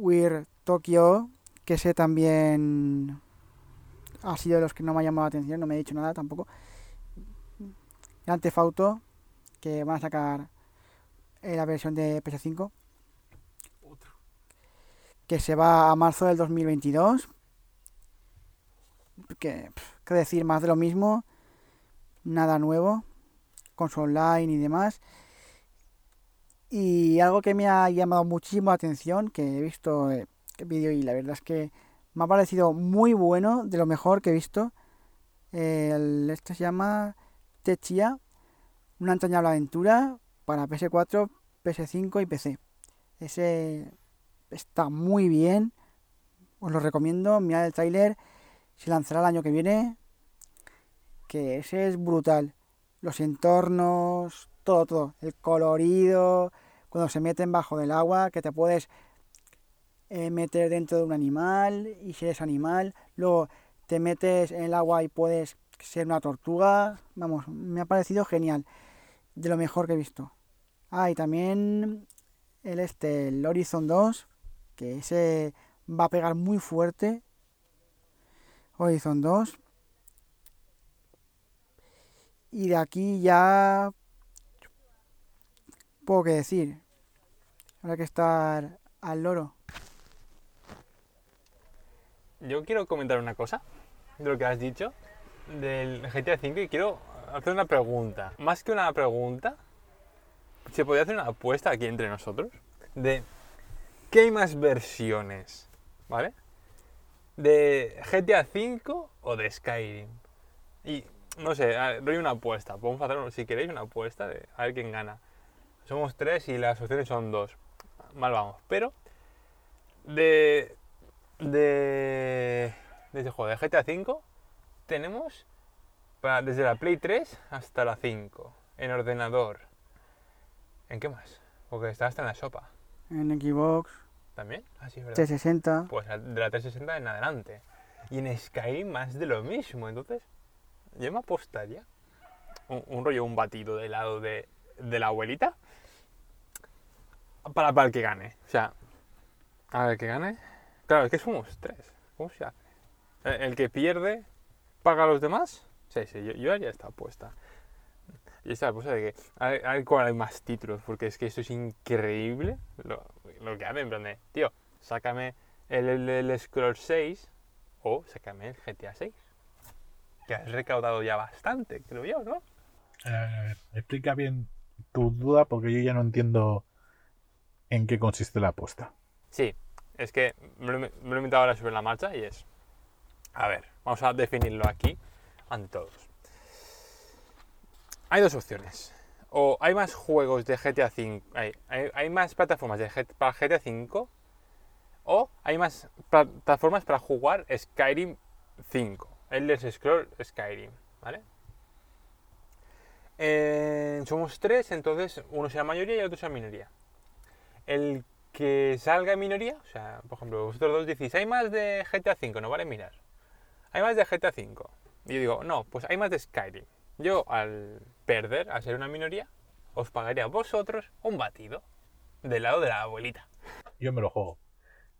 Weird Tokyo, que ese también ha sido de los que no me ha llamado la atención, no me ha dicho nada tampoco. Grand Theft Auto, que van a sacar eh, la versión de PS5 que se va a marzo del 2022. Que, qué decir, más de lo mismo, nada nuevo, con su online y demás. Y algo que me ha llamado muchísimo la atención, que he visto eh, el vídeo y la verdad es que me ha parecido muy bueno, de lo mejor que he visto. El, este se llama Techia, una entrañable aventura para PS4, PS5 y PC. Ese está muy bien. Os lo recomiendo, mirad el tráiler. Se lanzará el año que viene. Que ese es brutal. Los entornos, todo, todo. El colorido, cuando se meten bajo del agua, que te puedes eh, meter dentro de un animal y si eres animal. Luego te metes en el agua y puedes ser una tortuga. Vamos, me ha parecido genial. De lo mejor que he visto. Ah, y también el este, el Horizon 2, que ese va a pegar muy fuerte. Horizon 2. Y de aquí ya poco que decir. Habrá que estar al loro. Yo quiero comentar una cosa de lo que has dicho del GTA V y quiero hacer una pregunta. Más que una pregunta, se podría hacer una apuesta aquí entre nosotros de qué hay más versiones, ¿vale? De GTA V o de Skyrim. Y no sé, doy una apuesta. Podemos hacer, si queréis, una apuesta de a ver quién gana. Somos tres y las opciones son dos. Mal vamos. Pero de de de este juego de GTA V tenemos para, desde la Play 3 hasta la 5 en ordenador. ¿En qué más? Porque está hasta en la sopa. En Xbox. ¿También? Ah, sí, es verdad. 360. Pues de la 360 en adelante. Y en Skyrim más de lo mismo. Entonces, yo me apostaría un, un rollo, un batido de helado de, de la abuelita para, el que gane. O sea, a ver, que gane. Claro, es que somos tres. ¿Cómo se hace? ¿El, el que pierde paga a los demás? Sí, sí, yo, yo haría esta apuesta. Y esta apuesta de que a ver, cuál hay más títulos, porque es que esto es increíble lo, lo que hacen. En plan de, tío, sácame el, el, el Scroll 6 o sácame el GTA 6. Que has recaudado ya bastante, creo yo, ¿no? A ver, a ver, explica bien tu duda porque yo ya no entiendo en qué consiste la apuesta. Sí, es que me lo, he inventado ahora sobre la marcha y es. A ver, vamos a definirlo aquí ante todos. Hay dos opciones. O hay más juegos de GTA V, hay, más plataformas de para GTA V, o hay más plataformas para jugar Skyrim 5, Elder Scroll Skyrim, ¿vale? Somos tres, entonces uno será mayoría y otro será minoría. El que salga en minoría, o sea, por ejemplo, vosotros dos decís, hay más de GTA V, no vale mirar. Hay más de GTA V. Y yo digo, no, pues hay más de Skyrim. Yo, al perder, al ser una minoría, os pagaría a vosotros un batido del lado de la abuelita. Yo me lo juego.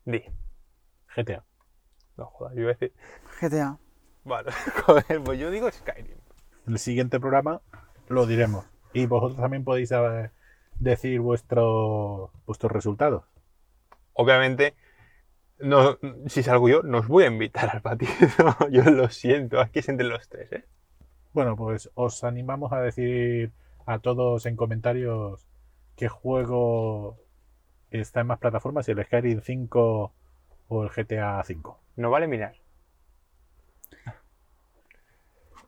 Di. GTA. No jodas, yo iba a decir. GTA. Vale, joder, pues yo digo Skyrim. En el siguiente programa lo diremos. Y vosotros también podéis saber- decir vuestro, vuestros resultados. Obviamente, no, si salgo yo, no os voy a invitar al batido. yo lo siento, aquí es entre los tres, ¿eh? Bueno, pues os animamos a decir a todos en comentarios qué juego está en más plataformas, si el Skyrim 5 o el GTA 5. No vale mirar.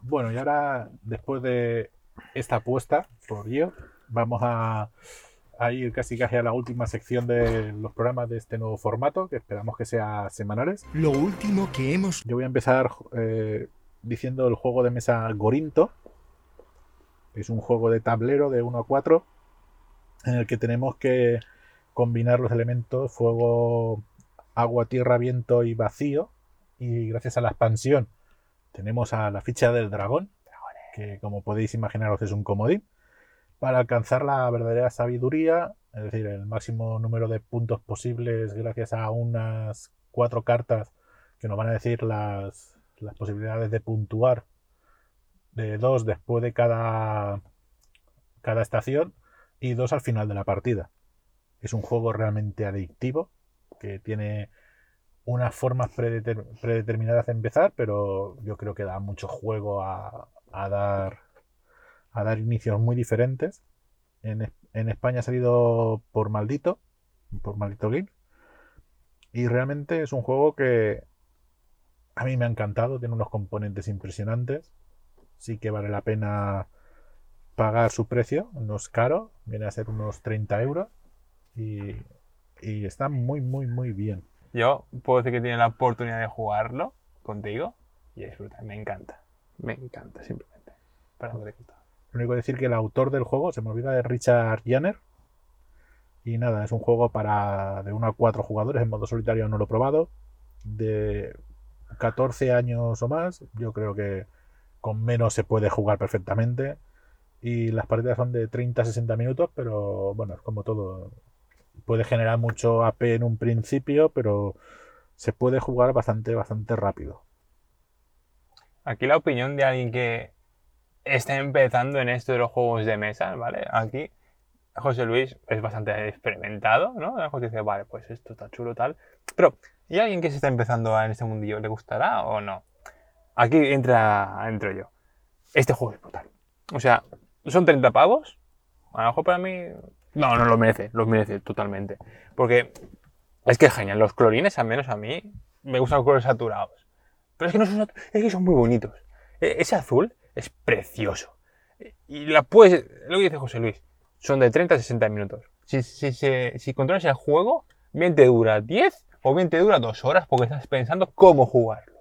Bueno, y ahora, después de esta apuesta por yo, vamos a, a ir casi casi a la última sección de los programas de este nuevo formato, que esperamos que sea semanales. Lo último que hemos... Yo voy a empezar eh, diciendo el juego de mesa Gorinto. Es un juego de tablero de 1 a 4 en el que tenemos que combinar los elementos fuego, agua, tierra, viento y vacío. Y gracias a la expansión tenemos a la ficha del dragón, que como podéis imaginaros es un comodín, para alcanzar la verdadera sabiduría, es decir, el máximo número de puntos posibles gracias a unas cuatro cartas que nos van a decir las, posibilidades de puntuar de dos después de cada, cada estación y dos al final de la partida. Es un juego realmente adictivo que tiene unas formas predeter- predeterminadas de empezar, pero yo creo que da mucho juego a dar a dar inicios muy diferentes. En, en España ha salido por Maldito, por Maldito Games, y realmente es un juego que a mí me ha encantado, tiene unos componentes impresionantes, sí que vale la pena pagar su precio, no es caro, viene a ser unos 30 euros y, y está muy, muy, muy bien. Yo puedo decir que tiene la oportunidad de jugarlo contigo y disfrutar. Me encanta. Me encanta, simplemente. Para no. Lo único que decir que el autor del juego, se me olvida, de Richard Janner. Y nada, es un juego para de 1 a 4 jugadores. En modo solitario no lo he probado. De 14 años o más, yo creo que con menos se puede jugar perfectamente. Y las partidas son de 30 a 60 minutos, pero bueno, es como todo. Puede generar mucho AP en un principio, pero se puede jugar bastante, bastante rápido. Aquí la opinión de alguien que está empezando en esto de los juegos de mesa, ¿vale? Aquí José Luis es bastante experimentado, ¿no? José dice, vale, pues esto está chulo, tal. Pero, ¿y alguien que se está empezando en este mundillo, le gustará o no? Aquí entra, entro yo. Este juego es brutal. O sea, son 30 pavos. A lo mejor para mí. No, no lo merece, lo merece totalmente. Porque es que es genial. Los clorines, al menos a mí, me gustan los colores saturados. Pero es que no son es que son muy bonitos. E, ese azul es precioso. Y la puedes. Lo que dice José Luis. Son de 30 a 60 minutos. Si, si, si, si controlas el juego, bien te dura 10 o bien te dura 2 horas porque estás pensando cómo jugarlo.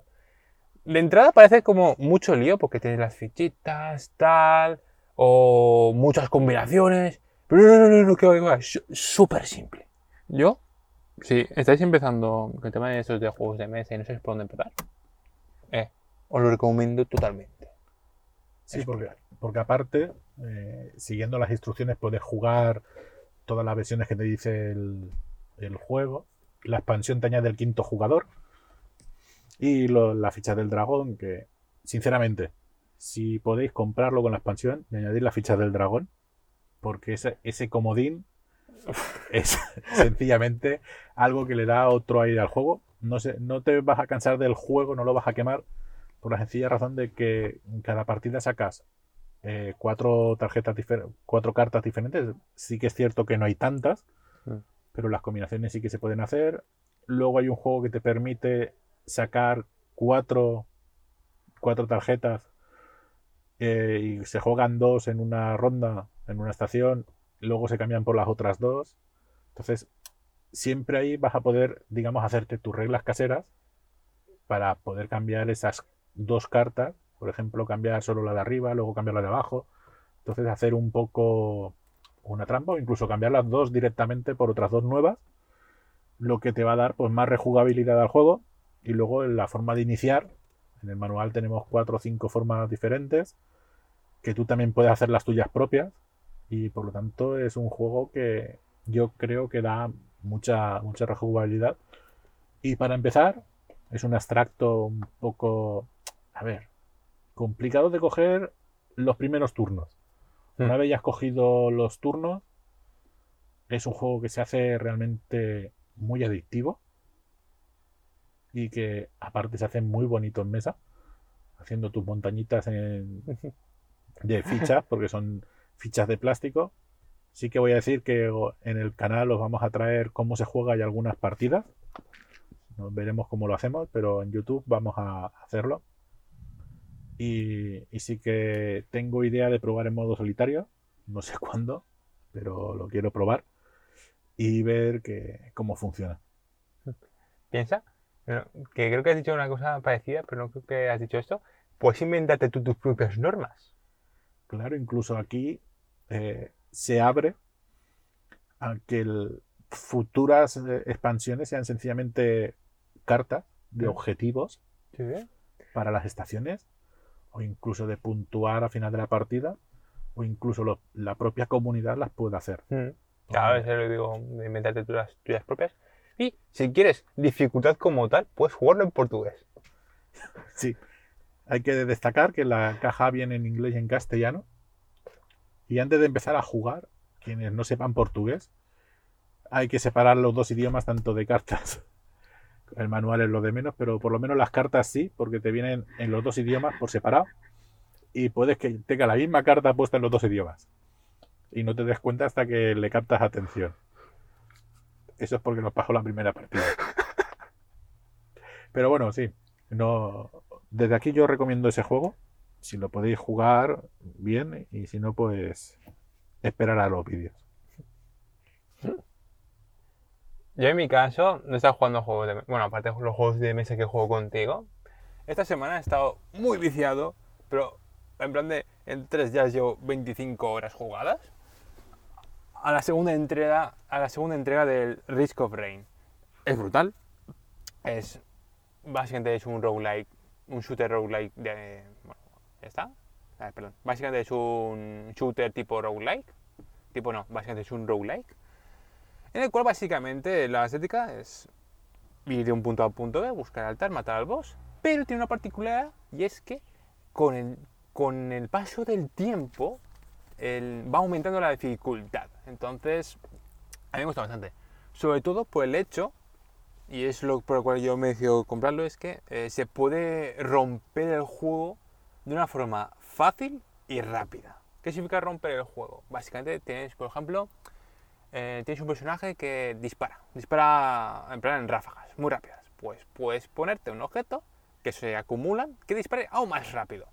De entrada parece como mucho lío porque tienes las fichitas, tal, o muchas combinaciones. Pero no, no, no, no, que va, es súper simple. Yo, si estáis empezando con el tema de estos de juegos de mesa y no sabéis por dónde empezar, eh, os lo recomiendo totalmente. Sí, porque, porque aparte, eh, siguiendo las instrucciones, puedes jugar todas las versiones que te dice el, el juego. La expansión te añade el quinto jugador. Y lo- la ficha del dragón, que sinceramente, si podéis comprarlo con la expansión y añadir las fichas del dragón, porque ese, ese comodín es sencillamente algo que le da otro aire al juego. No, sé, no te vas a cansar del juego, no lo vas a quemar, por la sencilla razón de que en cada partida sacas eh, cuatro tarjetas cuatro cartas diferentes. Sí que es cierto que no hay tantas, Mm. pero las combinaciones sí que se pueden hacer. Luego hay un juego que te permite sacar cuatro, cuatro tarjetas eh, y se juegan dos en una ronda, en una estación, luego se cambian por las otras dos. Entonces, siempre ahí vas a poder, digamos, hacerte tus reglas caseras para poder cambiar esas dos cartas. Por ejemplo, cambiar solo la de arriba, luego cambiar la de abajo. Entonces, hacer un poco una trampa o incluso cambiar las dos directamente por otras dos nuevas. Lo que te va a dar pues más rejugabilidad al juego. Y luego en la forma de iniciar. En el manual tenemos cuatro o cinco formas diferentes. Que tú también puedes hacer las tuyas propias. Y por lo tanto es un juego que yo creo que da mucha, mucha rejugabilidad. Y para empezar, es un abstracto un poco, a ver, complicado de coger los primeros turnos. Una vez ya has cogido los turnos, es un juego que se hace realmente muy adictivo y que aparte se hace muy bonito en mesa, haciendo tus montañitas en- de fichas, porque son fichas de plástico. Sí que voy a decir que en el canal os vamos a traer cómo se juega y algunas partidas. Veremos cómo lo hacemos, pero en YouTube vamos a hacerlo. Y, y sí que tengo idea de probar en modo solitario. No sé cuándo, pero lo quiero probar y ver que, cómo funciona. Piensa, que creo que has dicho una cosa parecida, pero no creo que has dicho esto. Puedes inventarte tú tus propias normas. Claro, incluso aquí eh, se abre a que el- futuras eh, expansiones sean sencillamente cartas de objetivos Sí, para las estaciones o incluso de puntuar a final de la partida o incluso lo- la propia comunidad las puede hacer. Mm. A veces lo digo, inventarte tú las tuyas propias. Y si quieres dificultad como tal, puedes jugarlo en portugués. Sí. Hay que destacar que la caja viene en inglés y en castellano. Y antes de empezar a jugar, quienes no sepan portugués, hay que separar los dos idiomas tanto de cartas. El manual es lo de menos, pero por lo menos las cartas sí, porque te vienen en los dos idiomas por separado. Y puedes que tenga la misma carta puesta en los dos idiomas. Y no te des cuenta hasta que le captas atención. Eso es porque nos pasó la primera partida. Pero bueno, sí. No, desde aquí yo recomiendo ese juego. Si lo podéis jugar, bien. Y si no, pues esperar a los vídeos. Yo en mi caso no he estado jugando juegos de Bueno, aparte de los juegos de mesa que juego contigo. Esta semana he estado muy viciado, pero en plan de en tres días llevo 25 horas jugadas. A la segunda entrega, a la segunda entrega del Risk of Rain. Es brutal. Es básicamente es un roguelike, un shooter roguelike de bueno, ya está. A ver, perdón. Básicamente es un shooter tipo roguelike. Tipo no, básicamente es un roguelike en el cual básicamente la estética es ir de un punto a punto B, buscar altar, matar al boss, pero tiene una particularidad y es que con el, con el paso del tiempo va aumentando la dificultad. Entonces, a mí me gusta bastante. Sobre todo por el hecho, y es lo por lo cual yo me decido comprarlo, es que eh, se puede romper el juego de una forma fácil y rápida. ¿Qué significa romper el juego? Básicamente tienes, por ejemplo, eh, tienes un personaje que dispara, dispara en plan en ráfagas, muy rápidas. Pues puedes ponerte un objeto que se acumulan, que dispare aún más rápido.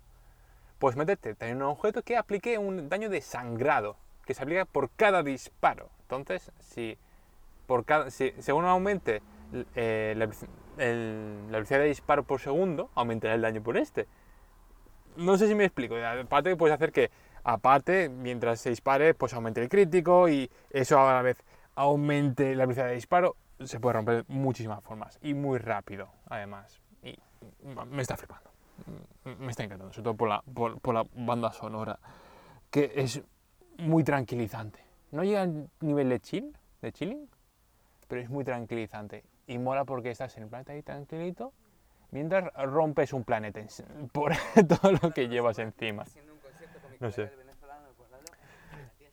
Puedes meterte también un objeto que aplique un daño de sangrado, que se aplica por cada disparo. Entonces, si, por cada, si según aumente eh, la, la velocidad de disparo por segundo, aumentará el daño por este. No sé si me explico. Aparte, puedes hacer que Aparte, mientras se dispare, pues aumente el crítico y eso a la vez aumente la velocidad de disparo. Se puede romper de muchísimas formas y muy rápido, además. Y me está flipando. Me está encantando, sobre todo por la, por, la banda sonora, que es muy tranquilizante. No llega al nivel de chill, de chilling, pero es muy tranquilizante. Y mola porque estás en el planeta ahí tranquilito, mientras rompes un planeta por todo lo que llevas encima. No sé.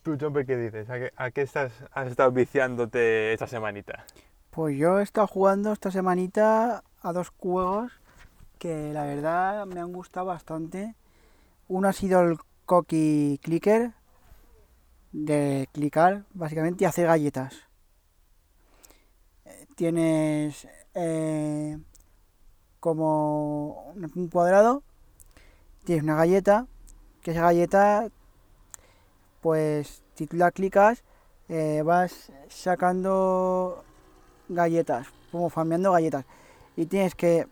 Tú, Chompe, ¿qué dices? ¿A qué, estás, has estado viciándote esta semanita? Pues yo he estado jugando esta semanita a dos juegos que la verdad me han gustado bastante. Uno ha sido el Cookie Clicker, de clicar básicamente y hacer galletas. Tienes eh, como un cuadrado, tienes una galleta que esa galleta, pues si tú la clicas, eh, vas sacando galletas, como farmeando galletas. Y tienes que,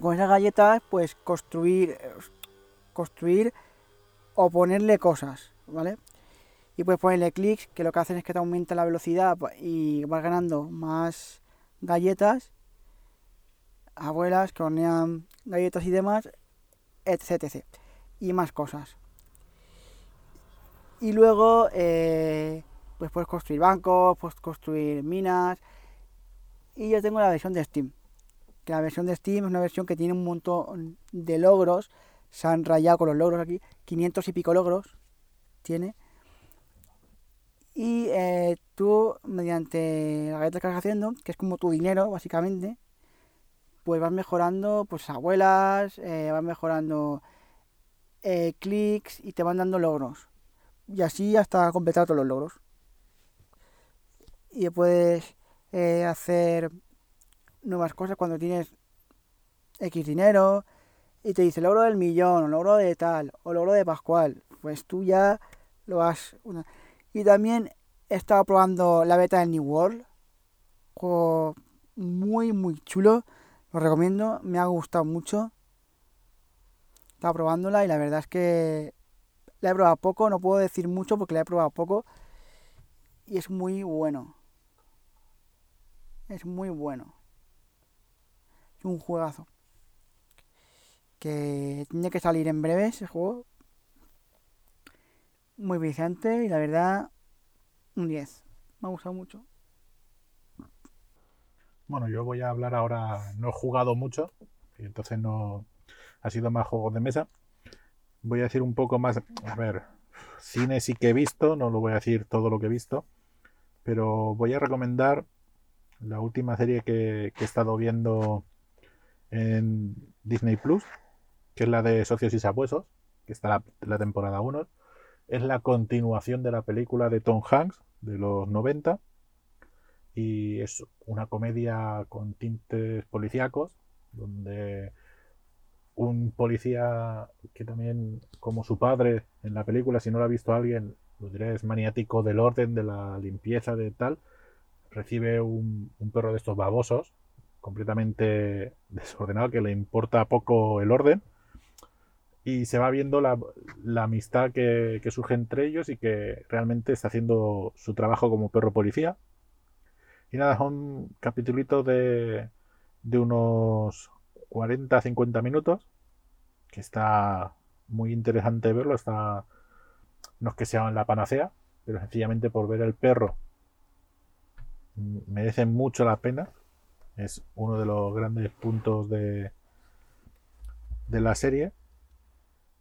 con esas galletas, pues construir, construir o ponerle cosas, ¿vale? Y puedes ponerle clics, que lo que hacen es que te aumenta la velocidad y vas ganando más galletas, abuelas que hornean galletas y demás, etc y más cosas. Y luego, eh, pues puedes construir bancos, puedes construir minas. Y yo tengo la versión de Steam. Que la versión de Steam es una versión que tiene un montón de logros. Se han rayado con los logros aquí. 500 y pico logros tiene. Y eh, tú, mediante la galleta que estás haciendo, que es como tu dinero, básicamente, pues vas mejorando pues abuelas, eh, vas mejorando eh, clics y te van dando logros. Y así hasta completar todos los logros. Y puedes eh, hacer nuevas cosas cuando tienes X dinero y te dice logro del millón, o logro de tal, o logro de Pascual. Pues tú ya lo has. Y también he estado probando la beta del New World. Muy, muy chulo. Lo recomiendo, me ha gustado mucho. Estaba probándola y la verdad es que la he probado poco, no puedo decir mucho porque la he probado poco y es muy bueno. Es muy bueno. Es un juegazo. Que tiene que salir en breve ese juego. Muy viciante y la verdad, un 10. Me ha gustado mucho. Bueno, yo voy a hablar ahora, no he jugado mucho, y entonces no, ha sido más juegos de mesa. Voy a decir un poco más, a ver, cine sí que he visto, no lo voy a decir todo lo que he visto, pero voy a recomendar la última serie que, he estado viendo en Disney Plus, que es la de Socios y Sabuesos, que está la, la temporada 1. Es la continuación de la película de Tom Hanks de los 90 y es una comedia con tintes policíacos donde un policía que también, como su padre en la película, si no lo ha visto alguien, lo diré, es maniático del orden, de la limpieza, de tal, recibe un, perro de estos babosos, completamente desordenado, que le importa poco el orden. Y se va viendo la, amistad que, que surge entre ellos y que realmente está haciendo su trabajo como perro policía. Y nada, son capítulos de, de unos 40-50 minutos, que está muy interesante verlo. Está, no es que sea la panacea, pero sencillamente por ver el perro mm, merece mucho la pena. Es uno de los grandes puntos de, de la serie.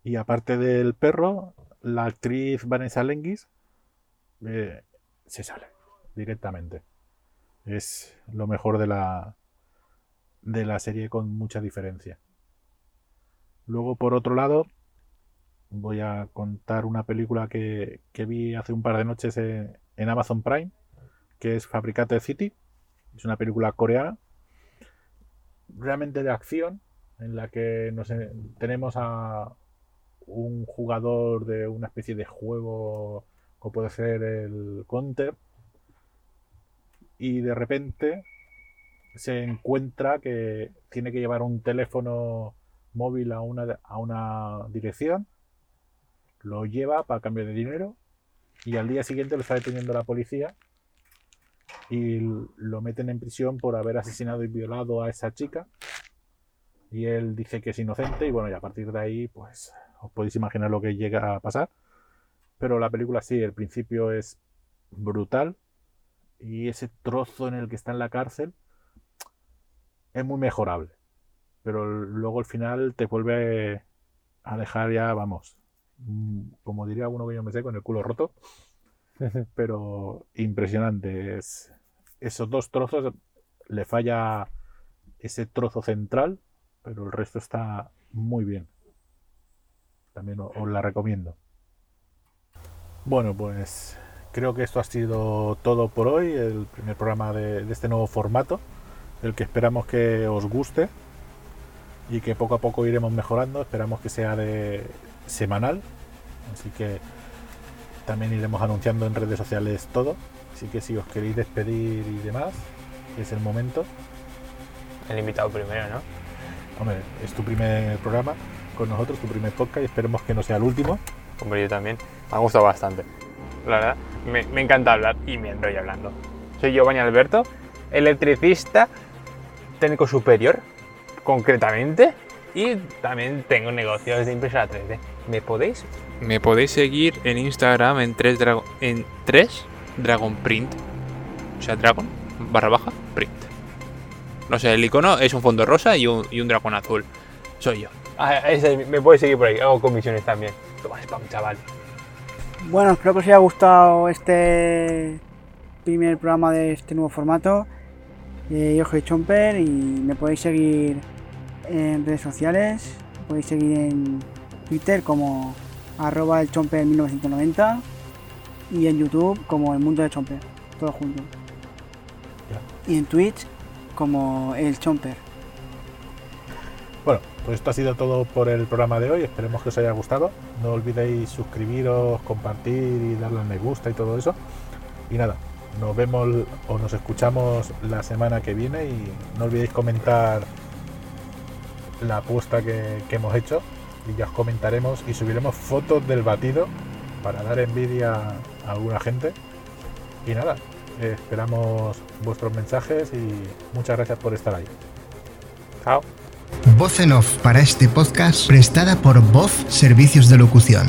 Y aparte del perro, la actriz Vanessa Lenguis eh, se sale directamente. Es lo mejor de la, de la serie con mucha diferencia. Luego, por otro lado, voy a contar una película que, que vi hace un par de noches en, Amazon Prime, que es Fabricate City. Es una película coreana, realmente de acción, en la que nos, tenemos a un jugador de una especie de juego, como puede ser el Counter, y de repente se encuentra que tiene que llevar un teléfono móvil a una, a una dirección, lo lleva para cambio de dinero y al día siguiente lo está deteniendo la policía y lo meten en prisión por haber asesinado y violado a esa chica y él dice que es inocente y bueno, y a partir de ahí pues os podéis imaginar lo que llega a pasar. Pero la película sí, el principio es brutal y ese trozo en el que está en la cárcel es muy mejorable. Pero luego al final te vuelve a dejar ya, vamos, mm, como diría uno que yo me sé, con el culo roto. Pero impresionante. Es, esos dos trozos le falla ese trozo central, pero el resto está muy bien. También os la recomiendo. Bueno, pues creo que esto ha sido todo por hoy, el primer programa de, de este nuevo formato el que esperamos que os guste y que poco a poco iremos mejorando. Esperamos que sea de semanal, así que también iremos anunciando en redes sociales todo. Así que si os queréis despedir y demás, es el momento. El invitado primero, ¿no? Hombre, es tu primer programa con nosotros, tu primer podcast y esperemos que no sea el último. Hombre, yo también. Me ha gustado bastante. La verdad, me, me encanta hablar y me enrollo hablando. Soy Giovanni Alberto, electricista técnico superior, concretamente, y también tengo negocios de impresora 3D. ¿Me podéis? Me podéis seguir en Instagram en 3, Dragon, en 3 Dragon Print. O sea, Dragon barra baja print. No sé, el icono es un fondo rosa y un, y un dragón azul. Soy yo. Ah, ese, me podéis seguir por ahí. Hago comisiones también. Toma spam, chaval. Bueno, espero que os haya gustado este primer programa de este nuevo formato. Eh, yo soy Chomper y me podéis seguir en redes sociales. Me podéis seguir en Twitter como arroba el Chomper 1990 y en YouTube como el mundo de Chomper, todo junto. Y en Twitch como el Chomper. Bueno, pues esto ha sido todo por el programa de hoy. Esperemos que os haya gustado. No olvidéis suscribiros, compartir y darle al me gusta y todo eso. Y nada, nos vemos o nos escuchamos la semana que viene y no olvidéis comentar la apuesta que, hemos hecho y ya os comentaremos y subiremos fotos del batido para dar envidia a alguna gente. Y nada, esperamos vuestros mensajes y muchas gracias por estar ahí. Chao. Voz en off para este podcast prestada por Voz Servicios de Locución.